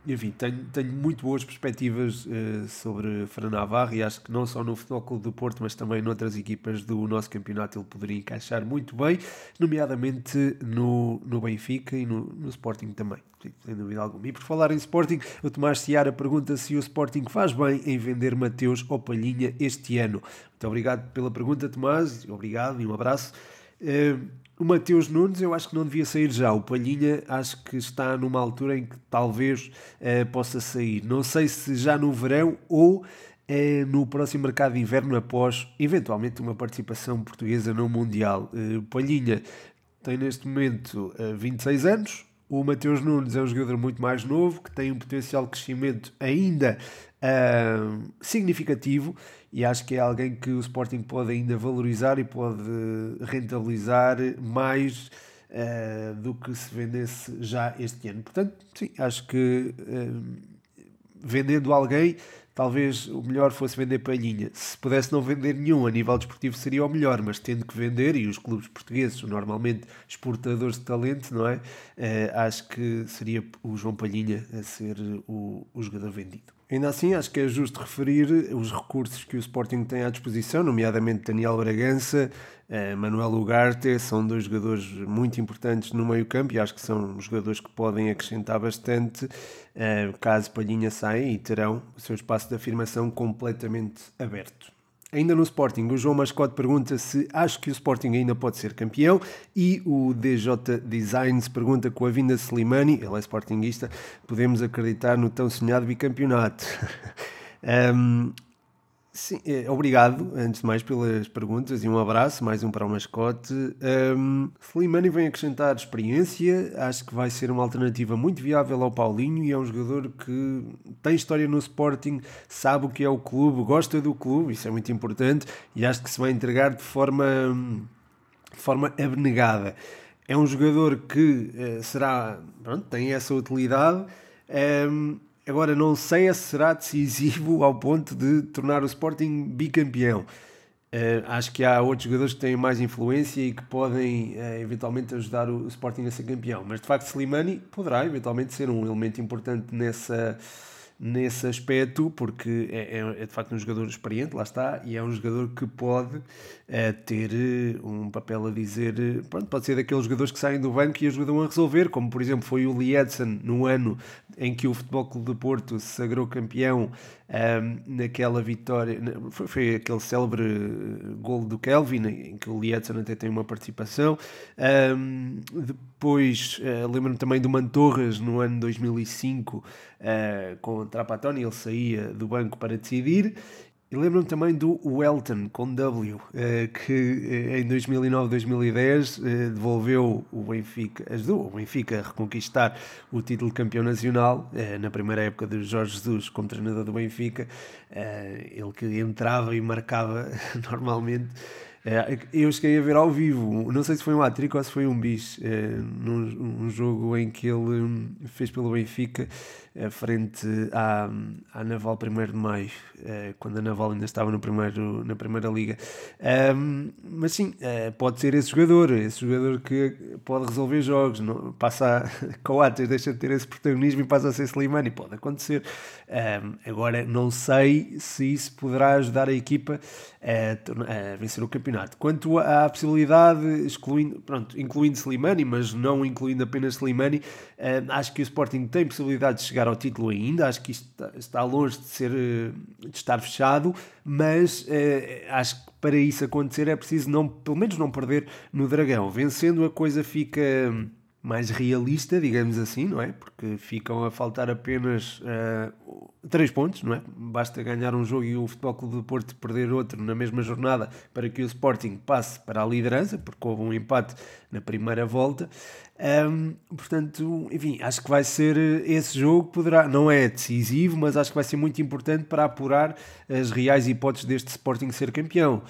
enfim, tenho, tenho muito boas perspectivas uh, sobre Fran Navarro e acho que não só no Futebol Clube do Porto, mas também noutras equipas do nosso campeonato ele poderia encaixar muito bem, nomeadamente no, no Benfica e no, no Sporting também sem dúvida alguma. E por falar em Sporting, o Tomás Ciara pergunta se o Sporting faz bem em vender Mateus ou Palhinha este ano. Muito obrigado pela pergunta, Tomás. Obrigado e um abraço. Uh, o Mateus Nunes eu acho que não devia sair já. O Palhinha acho que está numa altura em que talvez uh, possa sair. Não sei se já no verão ou uh, no próximo mercado de inverno após eventualmente uma participação portuguesa no Mundial. Uh, Palhinha tem neste momento 26 anos, o Mateus Nunes é um jogador muito mais novo, que tem um potencial de crescimento ainda significativo e acho que é alguém que o Sporting pode ainda valorizar e pode rentabilizar mais uh, do que se vendesse já este ano. Portanto, sim, acho que vendendo alguém talvez o melhor fosse vender palhinha. Se pudesse não vender nenhum a nível desportivo seria o melhor, mas tendo que vender, e os clubes portugueses normalmente exportadores de talento, não é? Uh, acho que seria o João Palhinha a ser o, o jogador vendido. Ainda assim, acho que é justo referir os recursos que o Sporting tem à disposição, nomeadamente Daniel Bragança, eh, Manuel Ugarte, são dois jogadores muito importantes no meio-campo e acho que são jogadores que podem acrescentar bastante eh, caso Palhinha saia e terão o seu espaço de afirmação completamente aberto. Ainda no Sporting, o João Mascote pergunta se acho que o Sporting ainda pode ser campeão e o DJ Designs pergunta com a vinda de Slimani, ele é Sportingista, podemos acreditar no tão sonhado bicampeonato. um, Sim, é, obrigado, antes de mais, pelas perguntas e um abraço, mais um para o mascote. Um, Slimani vem acrescentar experiência, acho que vai ser uma alternativa muito viável ao Paulinho e é um jogador que tem história no Sporting, sabe o que é o clube, gosta do clube, isso é muito importante e acho que se vai entregar de forma, de forma abnegada. É um jogador que uh, será, pronto, tem essa utilidade. Um, Agora, não sei se será decisivo ao ponto de tornar o Sporting bicampeão. Uh, acho que há outros jogadores que têm mais influência e que podem uh, eventualmente ajudar o, o, Sporting a ser campeão. Mas de facto, Slimani poderá eventualmente ser um elemento importante nessa, nesse aspecto, porque é, é, é, de facto um jogador experiente, lá está, e é um jogador que pode é, ter eh, um papel a dizer. Eh, pronto, pode ser daqueles jogadores que saem do banco e ajudam a resolver, como por exemplo foi o Lee Edson no ano em que o Futebol Clube de Porto se sagrou campeão um, naquela vitória, foi, foi, aquele célebre gol do Kelvin, em que o Lee Edson até tem uma participação. Um, depois uh, lembro-me também do Mantorras no ano 2005 uh, com o ele saía do banco para decidir. E lembro-me também do Welton, com W, eh, que eh, em 2009-2010 eh, devolveu o Benfica, ajudou o Benfica a reconquistar o título de campeão nacional, na primeira época de Jorge Jesus como treinador do Benfica, ele que entrava e marcava normalmente É, eu cheguei a ver ao vivo, não sei se foi um atrico ou se foi um bis, é, num um jogo em que ele hum, fez pelo Benfica frente à, à Naval 1 de Maio, é, quando a Naval ainda estava no primeiro, na Primeira Liga. Um, mas sim, é, pode ser esse jogador, esse jogador que pode resolver jogos, não, passa a Coates, deixa de ter esse protagonismo e passa a ser Slimani, pode acontecer. Um, agora, não sei se isso poderá ajudar a equipa a, a vencer o campeonato. Quanto à possibilidade, excluindo, pronto, incluindo Slimani, mas não incluindo apenas Slimani, uh, acho que o Sporting tem possibilidade de chegar ao título ainda. Acho que isto está, longe de, ser, eh, de estar fechado, mas uh, acho que para isso acontecer é preciso, não, pelo menos, não perder no Dragão. Vencendo, a coisa fica mais realista, digamos assim, não é? Porque ficam a faltar apenas uh, três pontos, não é? Basta ganhar um jogo e o Futebol Clube do Porto perder outro na mesma jornada para que o Sporting passe para a liderança, porque houve um empate na primeira volta. Um, portanto, enfim, acho que vai ser esse jogo, poderá, não é decisivo, mas acho que vai ser muito importante para apurar as reais hipóteses deste Sporting ser campeão.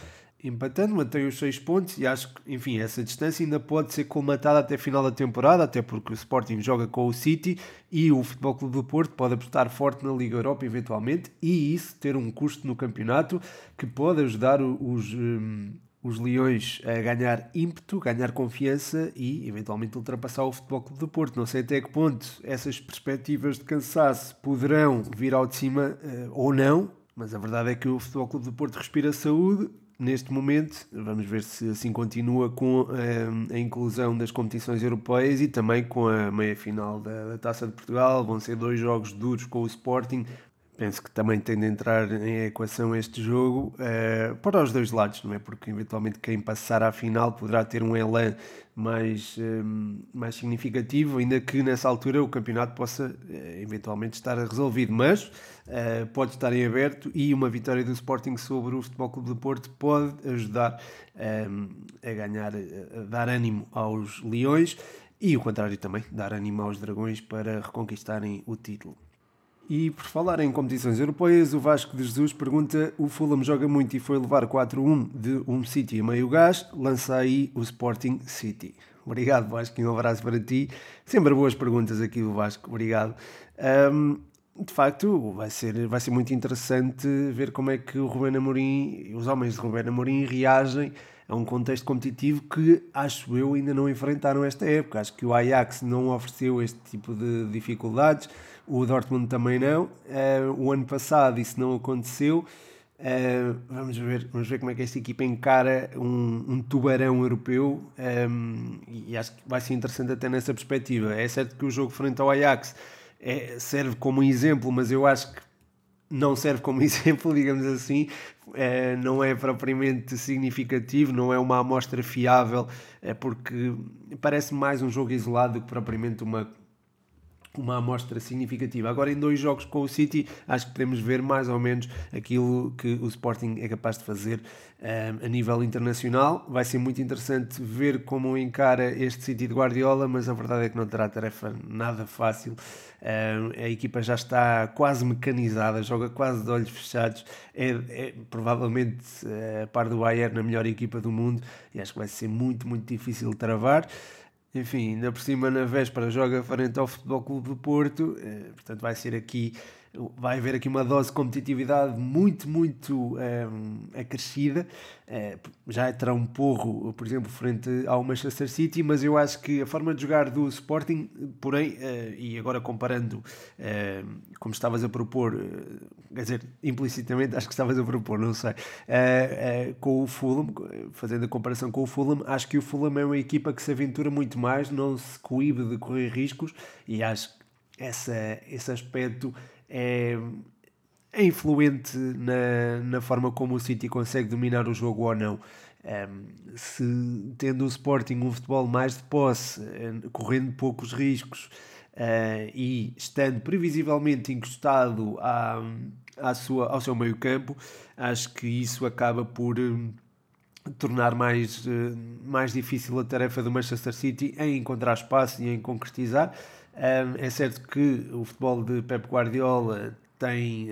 Empatando, mantém os 6 pontos e acho que, enfim, essa distância ainda pode ser colmatada até final da temporada, até porque o Sporting joga com o City e o Futebol Clube do Porto pode apostar forte na Liga Europa eventualmente e isso ter um custo no campeonato que pode ajudar os, um, os Leões a ganhar ímpeto, ganhar confiança e eventualmente ultrapassar o Futebol Clube do Porto. Não sei até que ponto essas perspectivas de cansaço poderão vir ao de cima uh, ou não, mas a verdade é que o Futebol Clube do Porto respira saúde, neste momento. Vamos ver se assim continua com a, eh, a inclusão das competições europeias e também com a meia final da, da, Taça de Portugal. Vão ser dois jogos duros com o Sporting. Penso que também tem de entrar em equação este jogo uh, para os dois lados, não é? Porque eventualmente quem passar à final poderá ter um elan mais, um, mais significativo, ainda que nessa altura o campeonato possa uh, eventualmente estar resolvido, mas uh, pode estar em aberto e uma vitória do Sporting sobre o Futebol Clube de Porto pode ajudar um, a ganhar, a dar ânimo aos Leões e o contrário também, dar ânimo aos Dragões para reconquistarem o título. E por falar em competições europeias, o Vasco de Jesus pergunta: o Fulham joga muito e foi levar 4-1 de um City a meio gás, lança aí o Sporting City. Obrigado, Vasco, e um abraço para ti. Sempre boas perguntas aqui do Vasco, obrigado. Um, de facto, vai ser, vai ser muito interessante ver como é que o Rubén Amorim, os homens de Rubén Amorim reagem a um contexto competitivo que acho eu ainda não enfrentaram esta época. Acho que o Ajax não ofereceu este tipo de dificuldades o Dortmund também não. Uh, o ano passado isso não aconteceu. Uh, vamos, ver, vamos ver como é que esta equipa encara um, um tubarão europeu um, e acho que vai ser interessante até nessa perspectiva. É certo que o jogo frente ao Ajax é, serve como exemplo, mas eu acho que não serve como exemplo, digamos assim, é, não é propriamente significativo, não é uma amostra fiável, é porque parece mais um jogo isolado do que propriamente uma uma amostra significativa. Agora, em dois jogos com o City, acho que podemos ver mais ou menos aquilo que o Sporting é capaz de fazer um, eh, a nível internacional. Vai ser muito interessante ver como encara este City de Guardiola, mas a verdade é que não terá tarefa nada fácil. Um, eh, a equipa já está quase mecanizada, joga quase de olhos fechados. É, é provavelmente, eh, a par do Bayern, a melhor equipa do mundo e acho que vai ser muito, muito difícil travar enfim, ainda por cima na véspera joga frente ao Futebol Clube do Porto, eh, portanto vai ser aqui, vai haver aqui uma dose de competitividade muito, muito eh, acrescida, eh, já terá um porro, por exemplo, frente ao Manchester City, mas eu acho que a forma de jogar do Sporting, porém, e agora comparando, como estavas a propor, quer dizer, implicitamente acho que estavas a propor, não sei, uh, uh, com o Fulham, fazendo a comparação com o Fulham, acho que o Fulham é uma equipa que se aventura muito mais, não se coíbe de correr riscos e acho que essa, esse aspecto é, é influente na, na forma como o City consegue dominar o jogo ou não. Um, ehm, se tendo o Sporting um futebol mais de posse, eh, correndo poucos riscos, Uh, e estando previsivelmente encostado à, à sua, ao seu meio campo, acho que isso acaba por uh, tornar mais, uh, mais difícil a tarefa do Manchester City em encontrar espaço e em concretizar. É certo que o futebol de Pep Guardiola tem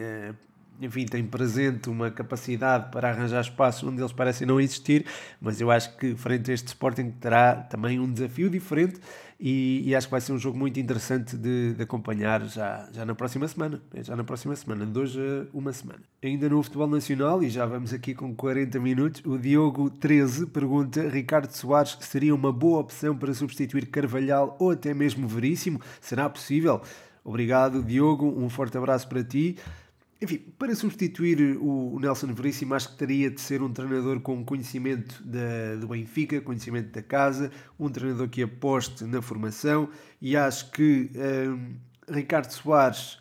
enfim, tem presente uma capacidade para arranjar espaços onde eles parecem não existir, mas eu acho que frente a este Sporting terá também um desafio diferente e, e acho que vai ser um jogo muito interessante de, de, acompanhar já, já na próxima semana, já na próxima semana, de hoje a uma semana. Ainda no futebol nacional, e já vamos aqui com 40 minutos, o Diogo 13 pergunta, Ricardo Soares seria uma boa opção para substituir Carvalhal ou até mesmo Veríssimo? Será possível? Obrigado, Diogo, um forte abraço para ti. Enfim, para substituir o Nelson Veríssimo, acho que teria de ser um treinador com conhecimento da, do Benfica, conhecimento da casa, um treinador que aposte na formação e acho que hum, Ricardo Soares,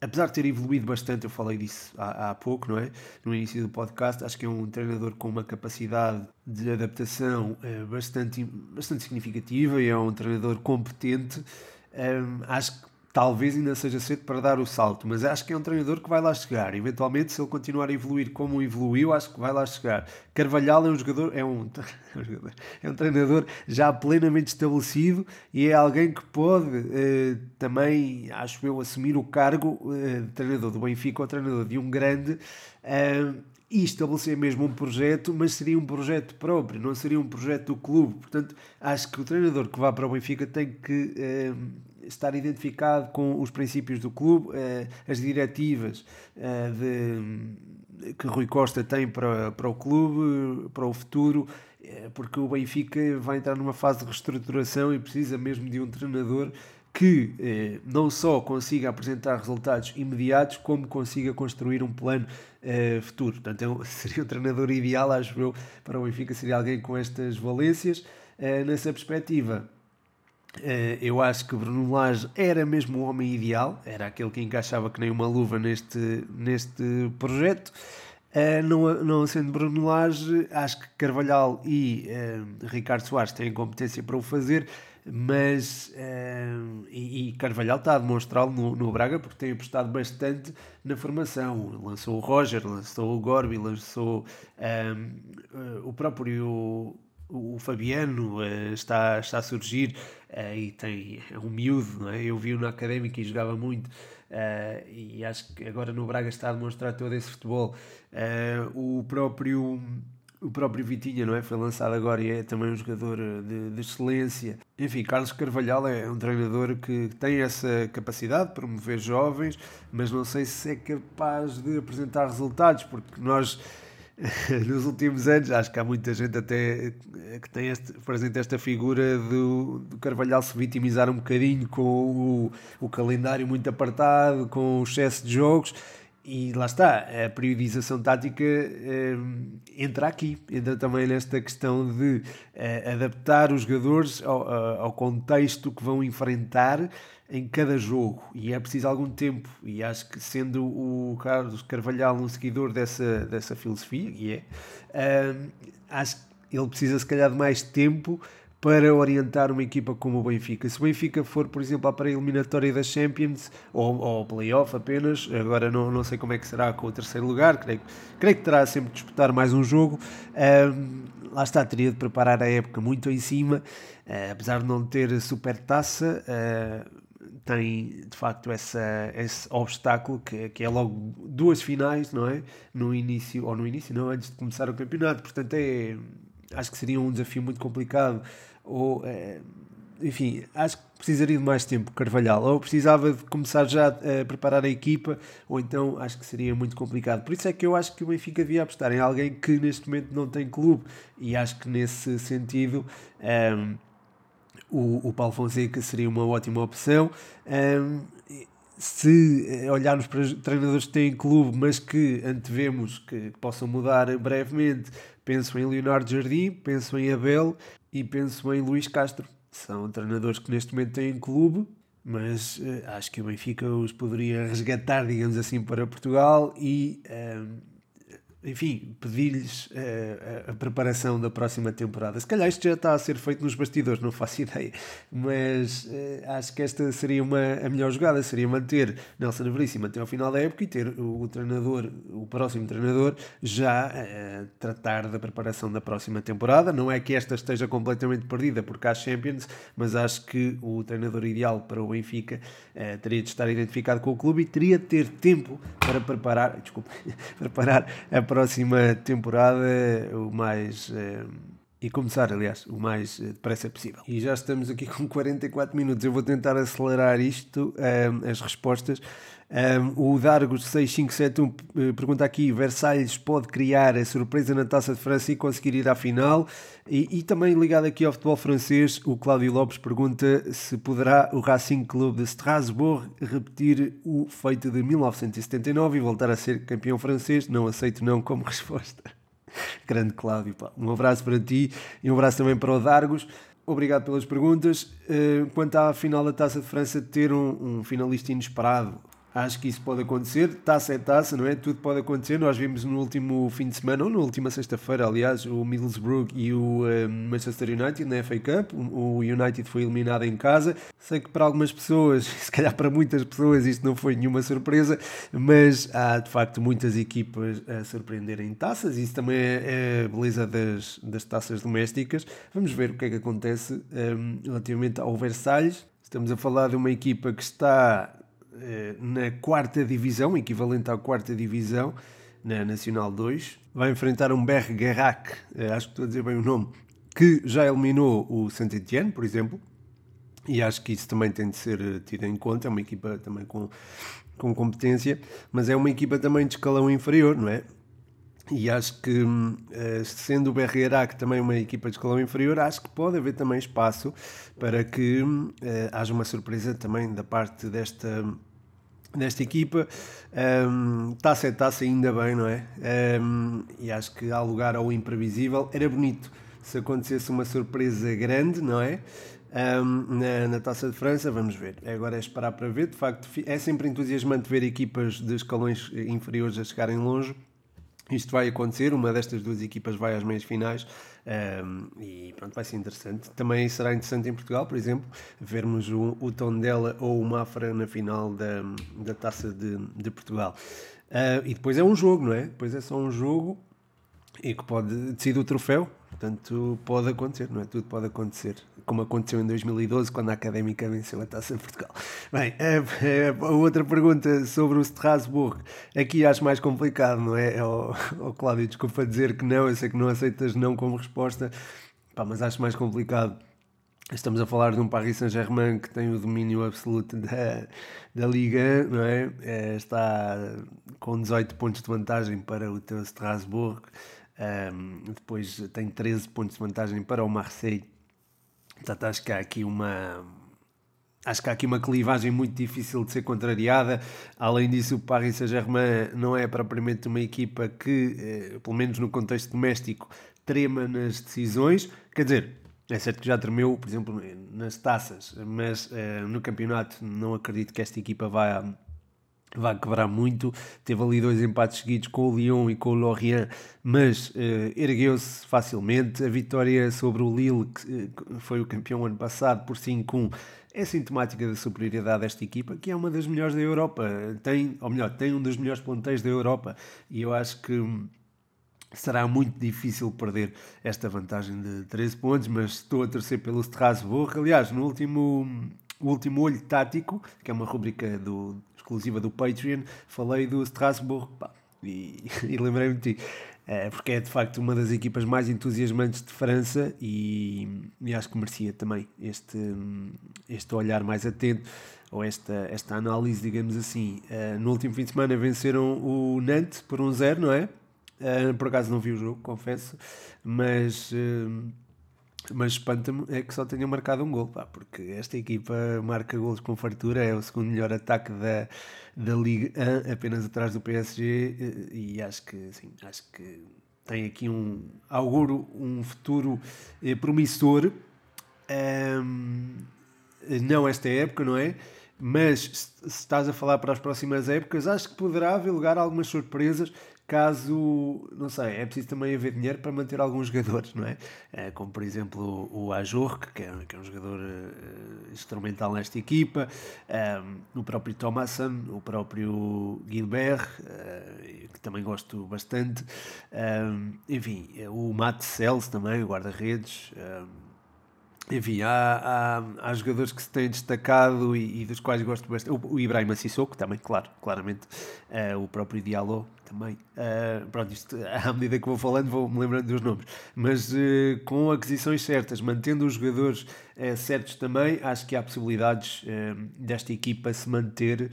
apesar de ter evoluído bastante, eu falei disso há, há pouco, não é? No início do podcast, acho que é um treinador com uma capacidade de adaptação é, bastante, bastante significativa e é um treinador competente. Um, acho que talvez ainda seja cedo para dar o salto, mas acho que é um treinador que vai lá chegar. Eventualmente, se ele continuar a evoluir como evoluiu, acho que vai lá chegar. Carvalhal é um jogador, é um, é um treinador já plenamente estabelecido e é alguém que pode eh, também, acho eu, assumir o cargo eh, de treinador do Benfica ou treinador de um grande. Eh, e estabelecer mesmo um projeto, mas seria um projeto próprio, não seria um projeto do clube. Portanto, acho que o treinador que vá para o Benfica tem que eh, estar identificado com os princípios do clube, eh, as diretivas eh, de, que Rui Costa tem para, para o clube, para o futuro, eh, porque o Benfica vai entrar numa fase de reestruturação e precisa mesmo de um treinador que não só consiga apresentar resultados imediatos, como consiga construir um plano futuro. Portanto, é um, seria o treinador ideal, acho eu, para o Benfica, seria alguém com estas valências. Nessa perspectiva, eu acho que Bruno Lage era mesmo o homem ideal, era aquele que encaixava que nem uma luva neste, neste projeto. Uh, não, não sendo Bruno Lage, acho que Carvalhal e uh, Ricardo Soares têm competência para o fazer, mas uh, e, e, Carvalhal está a demonstrá-lo no, no, Braga porque tem apostado bastante na formação. Lançou o Roger, lançou o Gorbi, lançou o próprio o Fabiano uh, está, está a surgir uh, e tem é um miúdo, é? eu vi-o na académica e jogava muito uh, e acho que agora no Braga está a demonstrar todo esse futebol. o próprio o próprio Vitinha não é? foi lançado agora e é também um jogador de, de excelência. Enfim, Carlos Carvalhal é um treinador que tem essa capacidade de promover jovens, mas não sei se é capaz de apresentar resultados, porque nós nos últimos anos, acho que há muita gente até que tem este, presente esta figura do, do Carvalhal se vitimizar um bocadinho com o, o calendário muito apartado, com o excesso de jogos. E lá está, a periodização tática eh, entra aqui, entra também nesta questão de eh, adaptar os jogadores ao, ao contexto que vão enfrentar em cada jogo e é preciso algum tempo e acho que sendo o Carlos Carvalhal um seguidor dessa, dessa filosofia e é, acho que ele precisa se calhar de mais tempo para orientar uma equipa como o Benfica. Se o Benfica for, por exemplo, para a eliminatória da Champions ou, ou playoff apenas, agora não, não sei como é que será com o terceiro lugar, creio, creio que terá sempre de disputar mais um jogo. Um, lá está, teria de preparar a época muito em cima, uh, apesar de não ter super taça. Uh, tem de facto essa, esse obstáculo que, que é logo duas finais, não é? No início, ou no início, não, antes de começar o campeonato. Portanto, é, acho que seria um desafio muito complicado. Ou, é, enfim, acho que precisaria de mais tempo, Carvalhal. Ou precisava de começar já a preparar a equipa, ou então acho que seria muito complicado. Por isso é que eu acho que o Benfica devia apostar em alguém que neste momento não tem clube. E acho que nesse sentido. Um, o, o Paulo Fonseca seria uma ótima opção. Um, se olharmos para treinadores que têm clube, mas que antevemos que, possam mudar brevemente, penso em Leonardo Jardim, penso em Abel e penso em Luís Castro. São treinadores que neste momento têm clube, mas uh, acho que o Benfica os poderia resgatar, digamos assim, para Portugal e enfim, pedir-lhes uh, a, preparação da próxima temporada. Se calhar isto já está a ser feito nos bastidores, não faço ideia, mas uh, acho que esta seria uma, a melhor jogada, seria manter Nelson Veríssimo até ao final da época e ter o, o treinador, o próximo treinador, já uh, tratar da preparação da próxima temporada. Não é que esta esteja completamente perdida porque há Champions, mas acho que o treinador ideal para o Benfica teria de estar identificado com o clube e teria de ter tempo para preparar, desculpa, preparar a próxima temporada o mais. Eh, e começar, aliás, o mais eh, depressa possível. E já estamos aqui com 44 minutos. Eu vou tentar acelerar isto, eh, as respostas. Um, o Dargos 6571 eh, pergunta aqui: Versalhes pode criar a surpresa na taça de França e conseguir ir à final? E, e, também ligado aqui ao futebol francês, o Cláudio Lopes pergunta se poderá o Racing Club de Strasbourg repetir o feito de 1979 e voltar a ser campeão francês. Não aceito não como resposta. Grande Cláudio, pá. um abraço para ti e um abraço também para o Dargos. Obrigado pelas perguntas. Eh, quanto à final da Taça de França, ter um, um finalista inesperado Acho que isso pode acontecer, taça é taça, não é? Tudo pode acontecer. Nós vimos no último fim de semana, ou na última sexta-feira, aliás, o Middlesbrough e o um, eh, Manchester United na FA Cup. O United foi eliminado em casa. Sei que para algumas pessoas, se calhar para muitas pessoas, isto não foi nenhuma surpresa, mas há de facto muitas equipas a surpreenderem taças. Isso também é, é a beleza das, das taças domésticas. Vamos ver o que é que acontece um, eh, relativamente ao Versalhes. Estamos a falar de uma equipa que está na quarta divisão, equivalente à quarta divisão, na Nacional 2. Vai enfrentar um Bergerac, eh, acho que estou a dizer bem o nome, que já eliminou o Saint-Etienne, por exemplo, e acho que isso também tem de ser eh, tido em conta. É uma equipa também com, com competência, mas é uma equipa também de escalão inferior, não é? E acho que, sendo o Bergerac também uma equipa de escalão inferior, acho que pode haver também espaço para que haja uma surpresa também da parte desta nesta equipa. Um, taça é taça, ainda bem, não é? Um, e acho que há lugar ao imprevisível. Era bonito se acontecesse uma surpresa grande, não é? Um, na, na, Taça de França, vamos ver. Agora é esperar para ver. De facto, é sempre entusiasmante ver equipas de escalões inferiores a chegarem longe. Isto vai acontecer, uma destas duas equipas vai às meias finais um, e pronto, vai ser interessante. Também será interessante em Portugal, por exemplo, vermos o, o Tondela ou o Mafra na final da, da Taça de, de Portugal. Uh, e depois é um jogo, não é? Depois é só um jogo e que pode decidir o troféu, portanto pode acontecer, não é? Tudo pode acontecer, como aconteceu em 2012 quando a Académica venceu a Taça de Portugal. Bem, a, a, outra pergunta sobre o Strasbourg, aqui acho mais complicado, não é? O, o Cláudio, desculpa dizer que não, eu sei que não aceitas não como resposta, pá, mas acho mais complicado. Estamos a falar de um Paris Saint-Germain que tem o domínio absoluto da, da Liga, não é? é? Está com 18 pontos de vantagem para o teu Strasbourg. Um, depois tem 13 pontos de vantagem para o Marseille. Portanto, acho que há aqui uma. Acho que há aqui uma clivagem muito difícil de ser contrariada. Além disso, o Paris Saint-Germain não é propriamente uma equipa que, eh, pelo menos no contexto doméstico, trema nas decisões. Quer dizer, é certo que já tremeu, por exemplo, nas taças, mas eh, no campeonato não acredito que esta equipa vá vai quebrar muito. Teve ali dois empates seguidos com o Lyon e com o Lorient, mas uh, ergueu-se facilmente. A vitória sobre o Lille, que uh, foi o campeão ano passado, por 5-1, é sintomática da superioridade desta equipa, que é uma das melhores da Europa. Tem, ou melhor, tem um dos melhores ponteiros da Europa. E eu acho que será muito difícil perder esta vantagem de 13 pontos, mas estou a torcer pelo Strasbourg. Aliás, no último, último olho tático, que é uma rubrica do, exclusiva do Patreon, falei do Strasbourg pá, e, e lembrei-me de ti. É, porque é de facto uma das equipas mais entusiasmantes de França e, e, acho que merecia também este, este olhar mais atento ou esta, esta análise, digamos assim. Uh, no último fim de semana venceram o Nantes por um zero, não é? Uh, por acaso não vi o jogo, confesso, mas. Uh, mas espanta-me é que só tenha marcado um gol, pá, porque esta equipa marca gols com fartura, é o segundo melhor ataque da, da Liga 1, apenas atrás do PSG, e acho que, sim, acho que tem aqui um, auguro um futuro eh, promissor, um, não esta época, não é? Mas se estás a falar para as próximas épocas, acho que poderá haver lugar a algumas surpresas caso, não sei, é preciso também haver dinheiro para manter alguns jogadores, não é? é como por exemplo o Ajur, que é, que é um jogador uh, instrumental nesta equipa, um, o próprio Thomason, o próprio Gilbert, uh, que também gosto bastante, um, enfim, o Matt Sells também, o guarda-redes. Um, enfim, há, há, há, jogadores que se têm destacado e, e dos quais gosto bastante. O, o Ibrahim Sissoko também, claro, claramente. Uh, o próprio Diallo também. Uh, pronto, isto, à medida que vou falando, vou-me lembrando dos nomes. Mas uh, com aquisições certas, mantendo os jogadores certos também, acho que há possibilidades desta equipa se manter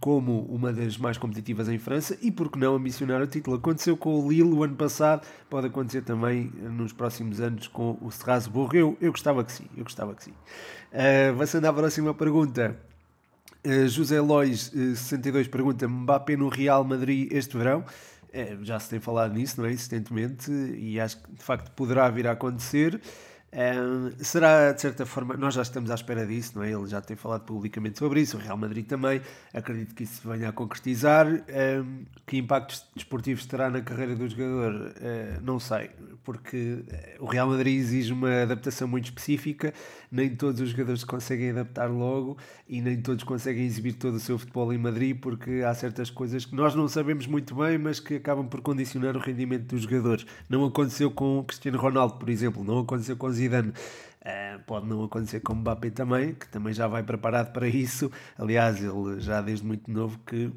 como uma das mais competitivas em França e, por que não, ambicionar o título. Aconteceu com o Lille o ano passado, pode acontecer também nos próximos anos com o Strasbourg. Eu, eu gostava que sim, eu gostava que sim. Uh, Passando à próxima pergunta. Uh, José Lois, uh, 62, pergunta: Mbappé no Real Madrid este verão? Uh, já se tem falado nisso, não é? Insistentemente, e acho que de facto poderá vir a acontecer. Será de certa forma, nós já estamos à espera disso, não é? Ele já tem falado publicamente sobre isso, o Real Madrid também. Acredito que isso venha a concretizar. Um, que impactos desportivos terá na carreira do jogador? Uh, não sei, porque o Real Madrid exige uma adaptação muito específica. Nem todos os jogadores conseguem adaptar logo e nem todos conseguem exibir todo o seu futebol em Madrid, porque há certas coisas que nós não sabemos muito bem, mas que acabam por condicionar o rendimento dos jogadores. Não aconteceu com Cristiano Ronaldo, por exemplo, não aconteceu com Zidane. Uh, pode não acontecer com Mbappé também, que também já vai preparado para isso. Aliás, ele já desde muito novo que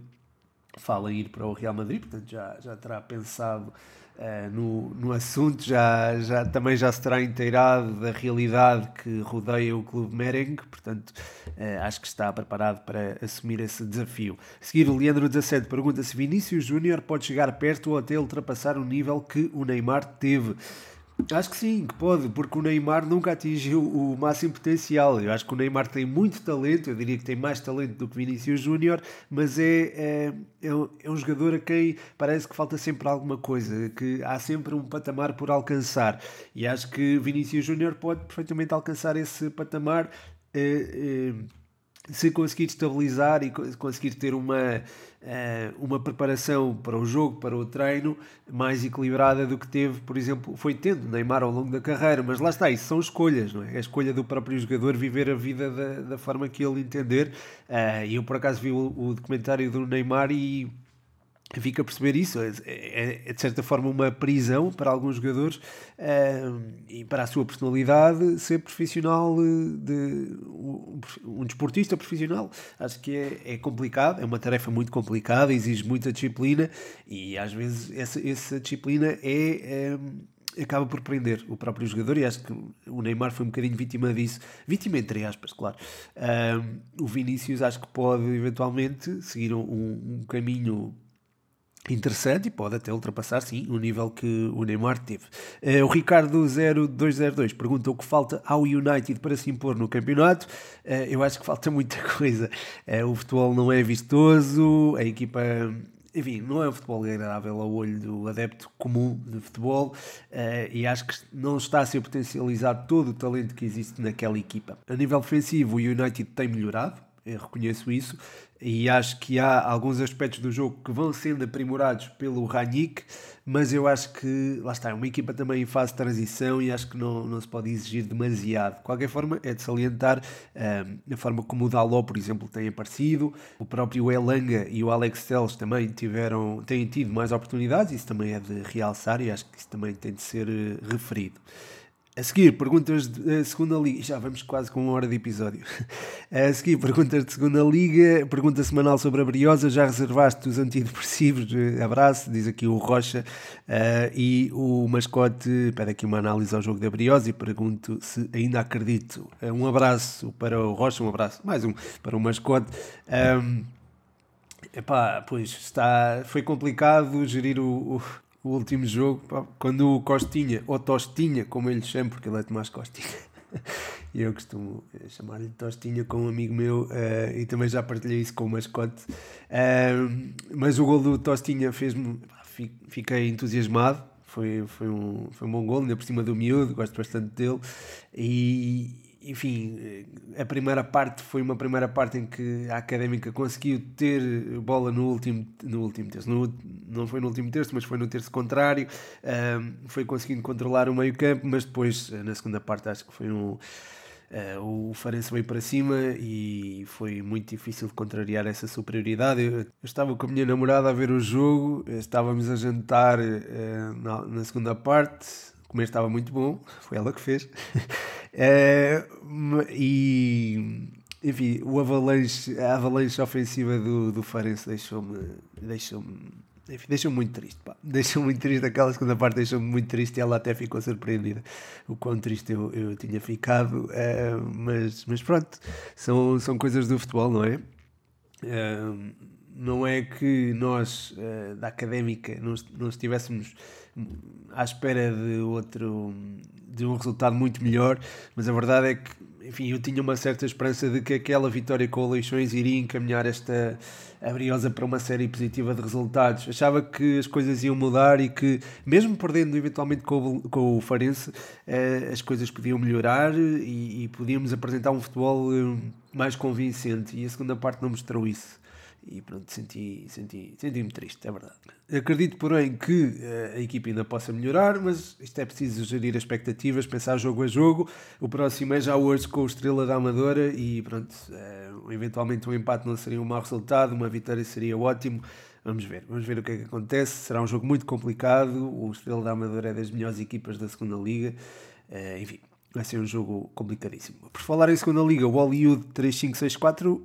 fala em ir para o Real Madrid, portanto já, já terá pensado uh, no, no assunto, já, já, também já se terá inteirado da realidade que rodeia o clube merengue, portanto uh, acho que está preparado para assumir esse desafio. A seguir, o Leandro 17 pergunta se Vinícius Júnior pode chegar perto ou até ultrapassar o nível que o Neymar teve. Acho que sim, que pode, porque o Neymar nunca atingiu o máximo potencial. Eu acho que o Neymar tem muito talento, eu diria que tem mais talento do que Vinícius Júnior, mas é, é, é, um, é um jogador a quem parece que falta sempre alguma coisa, que há sempre um patamar por alcançar. E acho que Vinícius Júnior pode perfeitamente alcançar esse patamar. É, se conseguir estabilizar e conseguir ter uma, eh, uma preparação para o jogo, para o treino, mais equilibrada do que teve, por exemplo, foi tendo Neymar ao longo da carreira. Mas lá está, isso são escolhas, não é? É a escolha do próprio jogador viver a vida da, da forma que ele entender. Eh, e eu, por acaso, vi o, o documentário do Neymar e fica a perceber isso. É, é, é, de certa forma uma prisão para alguns jogadores e para a sua personalidade ser profissional de um, um desportista profissional. Acho que é, é, complicado, é uma tarefa muito complicada, exige muita disciplina e às vezes essa, essa disciplina é, acaba por prender o próprio jogador e acho que o Neymar foi um bocadinho vítima disso, vítima entre aspas, claro. o Vinícius acho que pode eventualmente seguir um, um caminho interessante e pode até ultrapassar, sim, o nível que o Neymar teve. Uh, o Ricardo 0202 pergunta o que falta ao United para se impor no campeonato. Uh, eu acho que falta muita coisa. Uh, o futebol não é vistoso, a equipa. Enfim, não é um futebol agradável ao olho do adepto comum de futebol e acho que não está a ser potencializado todo o talento que existe naquela equipa. A nível defensivo, o United tem melhorado, eu reconheço isso, e acho que há alguns aspectos do jogo que vão sendo aprimorados pelo Ranick, mas eu acho que, lá está, é uma equipa também em fase de transição e acho que não, não se pode exigir demasiado. De qualquer forma, é de salientar um, a forma como o Daló, por exemplo, tem aparecido, o próprio Elanga e o Alex Telles também tiveram, têm tido mais oportunidades, isso também é de realçar e acho que isso também tem de ser uh, referido. A seguir, perguntas de segunda liga. Já vamos quase com uma hora de episódio. A seguir, perguntas de segunda liga. Pergunta semanal sobre a Briosa. Já reservaste os antidepressivos? Abraço, diz aqui o Rocha. Uh, e o mascote pede aqui uma análise ao jogo da Briosa e pergunto se ainda acredito. Um abraço para o Rocha, um abraço, mais um para o mascote. Um, Epá, pois está, foi complicado gerir o, o último jogo, pá, quando o Costinha, ou Tostinha, como ele chama, porque ele é Tomás Costinha, e eu costumo eh, chamar-lhe Tostinha com um amigo meu, uh, e também já partilhei isso com o mascote. Uh, mas o gol do Tostinha fez-me, fiquei entusiasmado, foi, foi, um, foi um bom gol, ainda por cima do miúdo, gosto bastante dele, e, enfim, a primeira parte foi uma primeira parte em que a Académica conseguiu ter bola no último, no último terço, no, não foi no último terço, mas foi no terço contrário, um, foi conseguindo controlar o meio campo, mas depois, na segunda parte, acho que foi um... Uh, o Farense veio para cima e foi muito difícil contrariar essa superioridade. Eu, eu estava com a minha namorada a ver o jogo, estávamos a jantar uh, na, na segunda parte, comer estava muito bom, foi ela que fez. é, e enfim, o avalanche, a avalanche ofensiva do, do Farense deixou-me deixou-me enfim, deixou-me muito triste, pá. Deixou-me muito triste, aquela segunda parte deixou-me muito triste e ela até ficou surpreendida o quão triste eu, eu tinha ficado, uh, mas, mas pronto, são, são coisas do futebol, não é? Uh, não é que nós, uh, da académica, não, não estivéssemos à espera de outro de um resultado muito melhor, mas a verdade é que, enfim, eu tinha uma certa esperança de que aquela vitória com o Leixões iria encaminhar esta Abriosa para uma série positiva de resultados. Achava que as coisas iam mudar e que, mesmo perdendo eventualmente com o, com o Farense, eh, as coisas podiam melhorar e, e podíamos apresentar um futebol eh, mais convincente. E a segunda parte não mostrou isso e pronto, senti, senti, senti-me triste, é verdade. Acredito, porém, que eh, a equipa ainda possa melhorar, mas isto é preciso gerir as expectativas, pensar jogo a jogo. O próximo é já hoje com o Estrela da Amadora e pronto, é, eventualmente um empate não seria um mau resultado, uma vitória seria ótimo. Vamos ver, vamos ver o que é que acontece. Será um jogo muito complicado. O Estrela da Amadora é das melhores equipas da segunda Liga. É, enfim, vai ser um jogo complicadíssimo. Por falar em segunda liga, o Hollywood 3564 uh,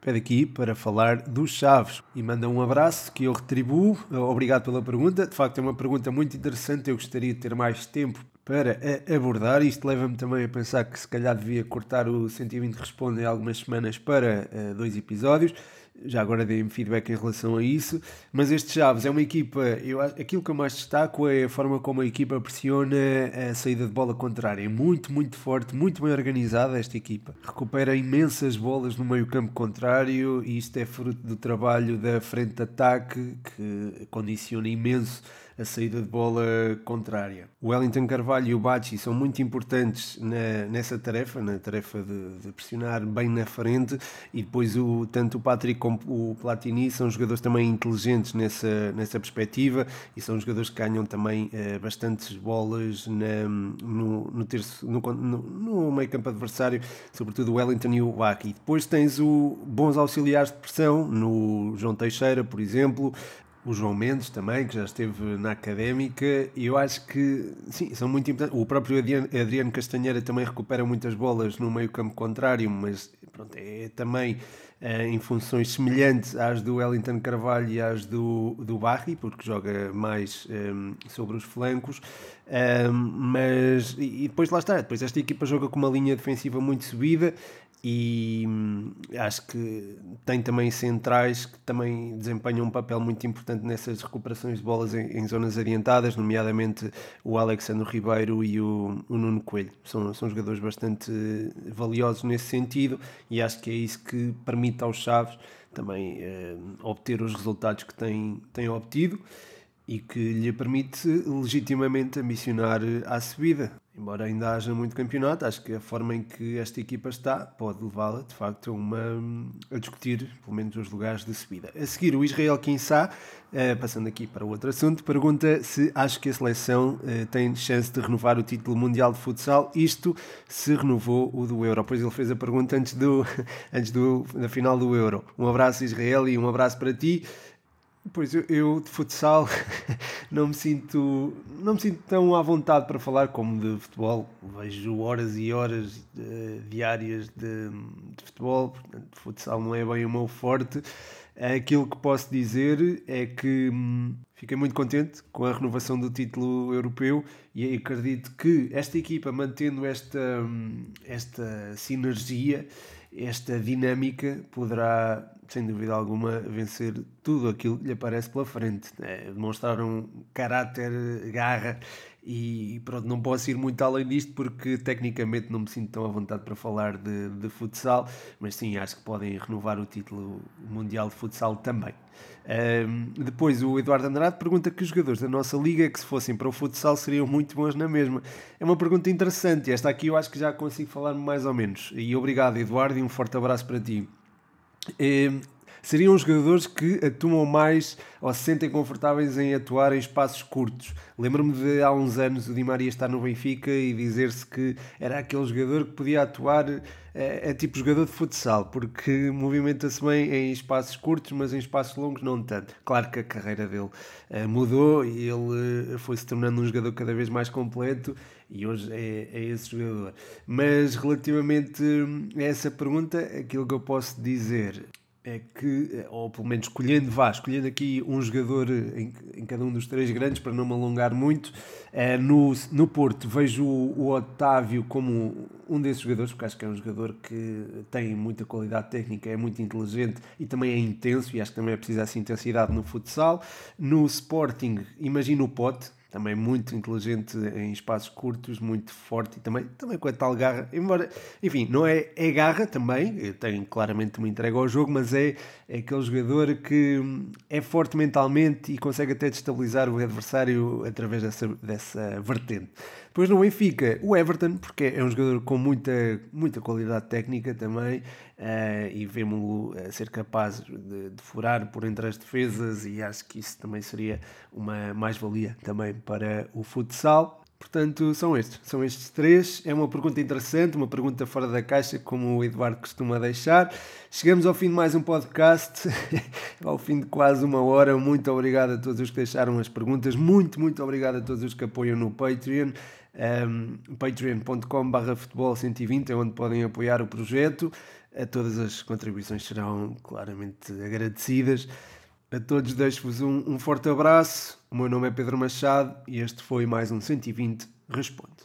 pede aqui para falar dos Chaves e manda um abraço que eu retribuo. Obrigado pela pergunta. De facto, é uma pergunta muito interessante. Eu gostaria de ter mais tempo para abordar. Isto leva-me também a pensar que se calhar devia cortar o 120 Responde em algumas semanas para uh, dois episódios já agora dei-me feedback em relação a isso, mas este Chaves é uma equipa, eu, aquilo que eu mais destaco é a forma como a equipa pressiona a saída de bola contrária, é muito, muito forte, muito bem organizada esta equipa, recupera imensas bolas no meio campo contrário e isto é fruto do trabalho da frente de ataque que condiciona imenso a saída de bola contrária. O Wellington Carvalho e o Bachi são muito importantes na, nessa tarefa, na tarefa de, de, pressionar bem na frente, e depois o, tanto o Patrick como o Platini são jogadores também inteligentes nessa, nessa perspectiva e são jogadores que ganham também eh, bastantes bolas na, no, no, terço, no, no, no meio campo adversário, sobretudo o Wellington e o Bachi. Depois tens o bons auxiliares de pressão, no João Teixeira, por exemplo, o João Mendes também, que já esteve na académica, e eu acho que sim, são muito importantes. O próprio Adriano Castanheira também recupera muitas bolas no meio campo contrário, mas pronto, é também é, em funções semelhantes às do Wellington Carvalho e às do, do Barry, porque joga mais eh, sobre os flancos. Um, mas e depois lá está, depois esta equipa joga com uma linha defensiva muito subida e hum, acho que tem também centrais que também desempenham um papel muito importante nessas recuperações de bolas em, em zonas adiantadas, nomeadamente o Alexandre Ribeiro e o, o, Nuno Coelho. São, são jogadores bastante valiosos nesse sentido e acho que é isso que permite aos Chaves também eh, obter os resultados que têm, têm obtido e que lhe permite legitimamente ambicionar à subida. Embora ainda haja muito campeonato, acho que a forma em que esta equipa está pode levá-la, de facto, a, uma, a discutir, pelo menos, os lugares de subida. A seguir, o Israel Kinsá, eh, passando aqui para outro assunto, pergunta se acho que a seleção eh, tem chance de renovar o título mundial de futsal, isto se renovou o do Euro. Pois ele fez a pergunta antes, do, antes do, da final do Euro. Um abraço, Israel, e um abraço para ti. Pois eu, eu, de futsal não me sinto não me sinto tão à vontade para falar como de futebol. Vejo horas e horas uh, diárias de, de, futebol, portanto, futsal não é bem o meu forte. Aquilo que posso dizer é que hum, fiquei muito contente com a renovação do título europeu e acredito que esta equipa mantendo esta, hum, esta sinergia esta dinâmica poderá, sem dúvida alguma, vencer tudo aquilo que lhe aparece pela frente. É, demonstraram caráter, garra e pronto, não posso ir muito além disto porque tecnicamente não me sinto tão à vontade para falar de, de futsal, mas sim, acho que podem renovar o título mundial de futsal também. Um, depois o Eduardo Andrade pergunta que os jogadores da nossa liga que se fossem para o futsal seriam muito bons na mesma. É uma pergunta interessante, esta aqui eu acho que já consigo falar mais ou menos. E obrigado Eduardo e um forte abraço para ti. Um, seriam jogadores que atuam mais ou se sentem confortáveis em atuar em espaços curtos. Lembro-me de há uns anos o Di Maria estar no Benfica e dizer-se que era aquele jogador que podia atuar é, é tipo jogador de futsal, porque movimenta-se bem em espaços curtos, mas em espaços longos não tanto. Claro que a carreira dele é, mudou e ele foi se tornando um jogador cada vez mais completo e hoje é, é esse jogador. Mas relativamente a essa pergunta, aquilo que eu posso dizer é que, ou pelo menos escolhendo, vá, escolhendo aqui um jogador em, em cada um dos três grandes, para não me alongar muito, é, no, no Porto vejo o, o, Otávio como um desses jogadores, porque acho que é um jogador que tem muita qualidade técnica, é muito inteligente e também é intenso, e acho que também é preciso essa intensidade no futsal. No Sporting, imagino o Pote, também muito inteligente em espaços curtos, muito forte e também, também com a tal garra, embora, enfim, não é, é garra também, tem claramente uma entrega ao jogo, mas é, é aquele jogador que é forte mentalmente e consegue até destabilizar o adversário através dessa, dessa vertente. Depois no Benfica, o Everton, porque é um jogador com muita, muita qualidade técnica também, uh, e vemos-lo uh, ser capaz de, de, furar por entre as defesas, e acho que isso também seria uma mais-valia também para o futsal. Portanto, são estes, são estes três. É uma pergunta interessante, uma pergunta fora da caixa, como o Eduardo costuma deixar. Chegamos ao fim de mais um podcast, ao fim de quase uma hora. Muito obrigado a todos os que deixaram as perguntas, muito, muito obrigado a todos os que apoiam no Patreon. Um, patreon.com.br futebol 120 é onde podem apoiar o projeto. A todas as contribuições serão claramente agradecidas. A todos deixo-vos um, um forte abraço. O meu nome é Pedro Machado e este foi mais um 120 Responde.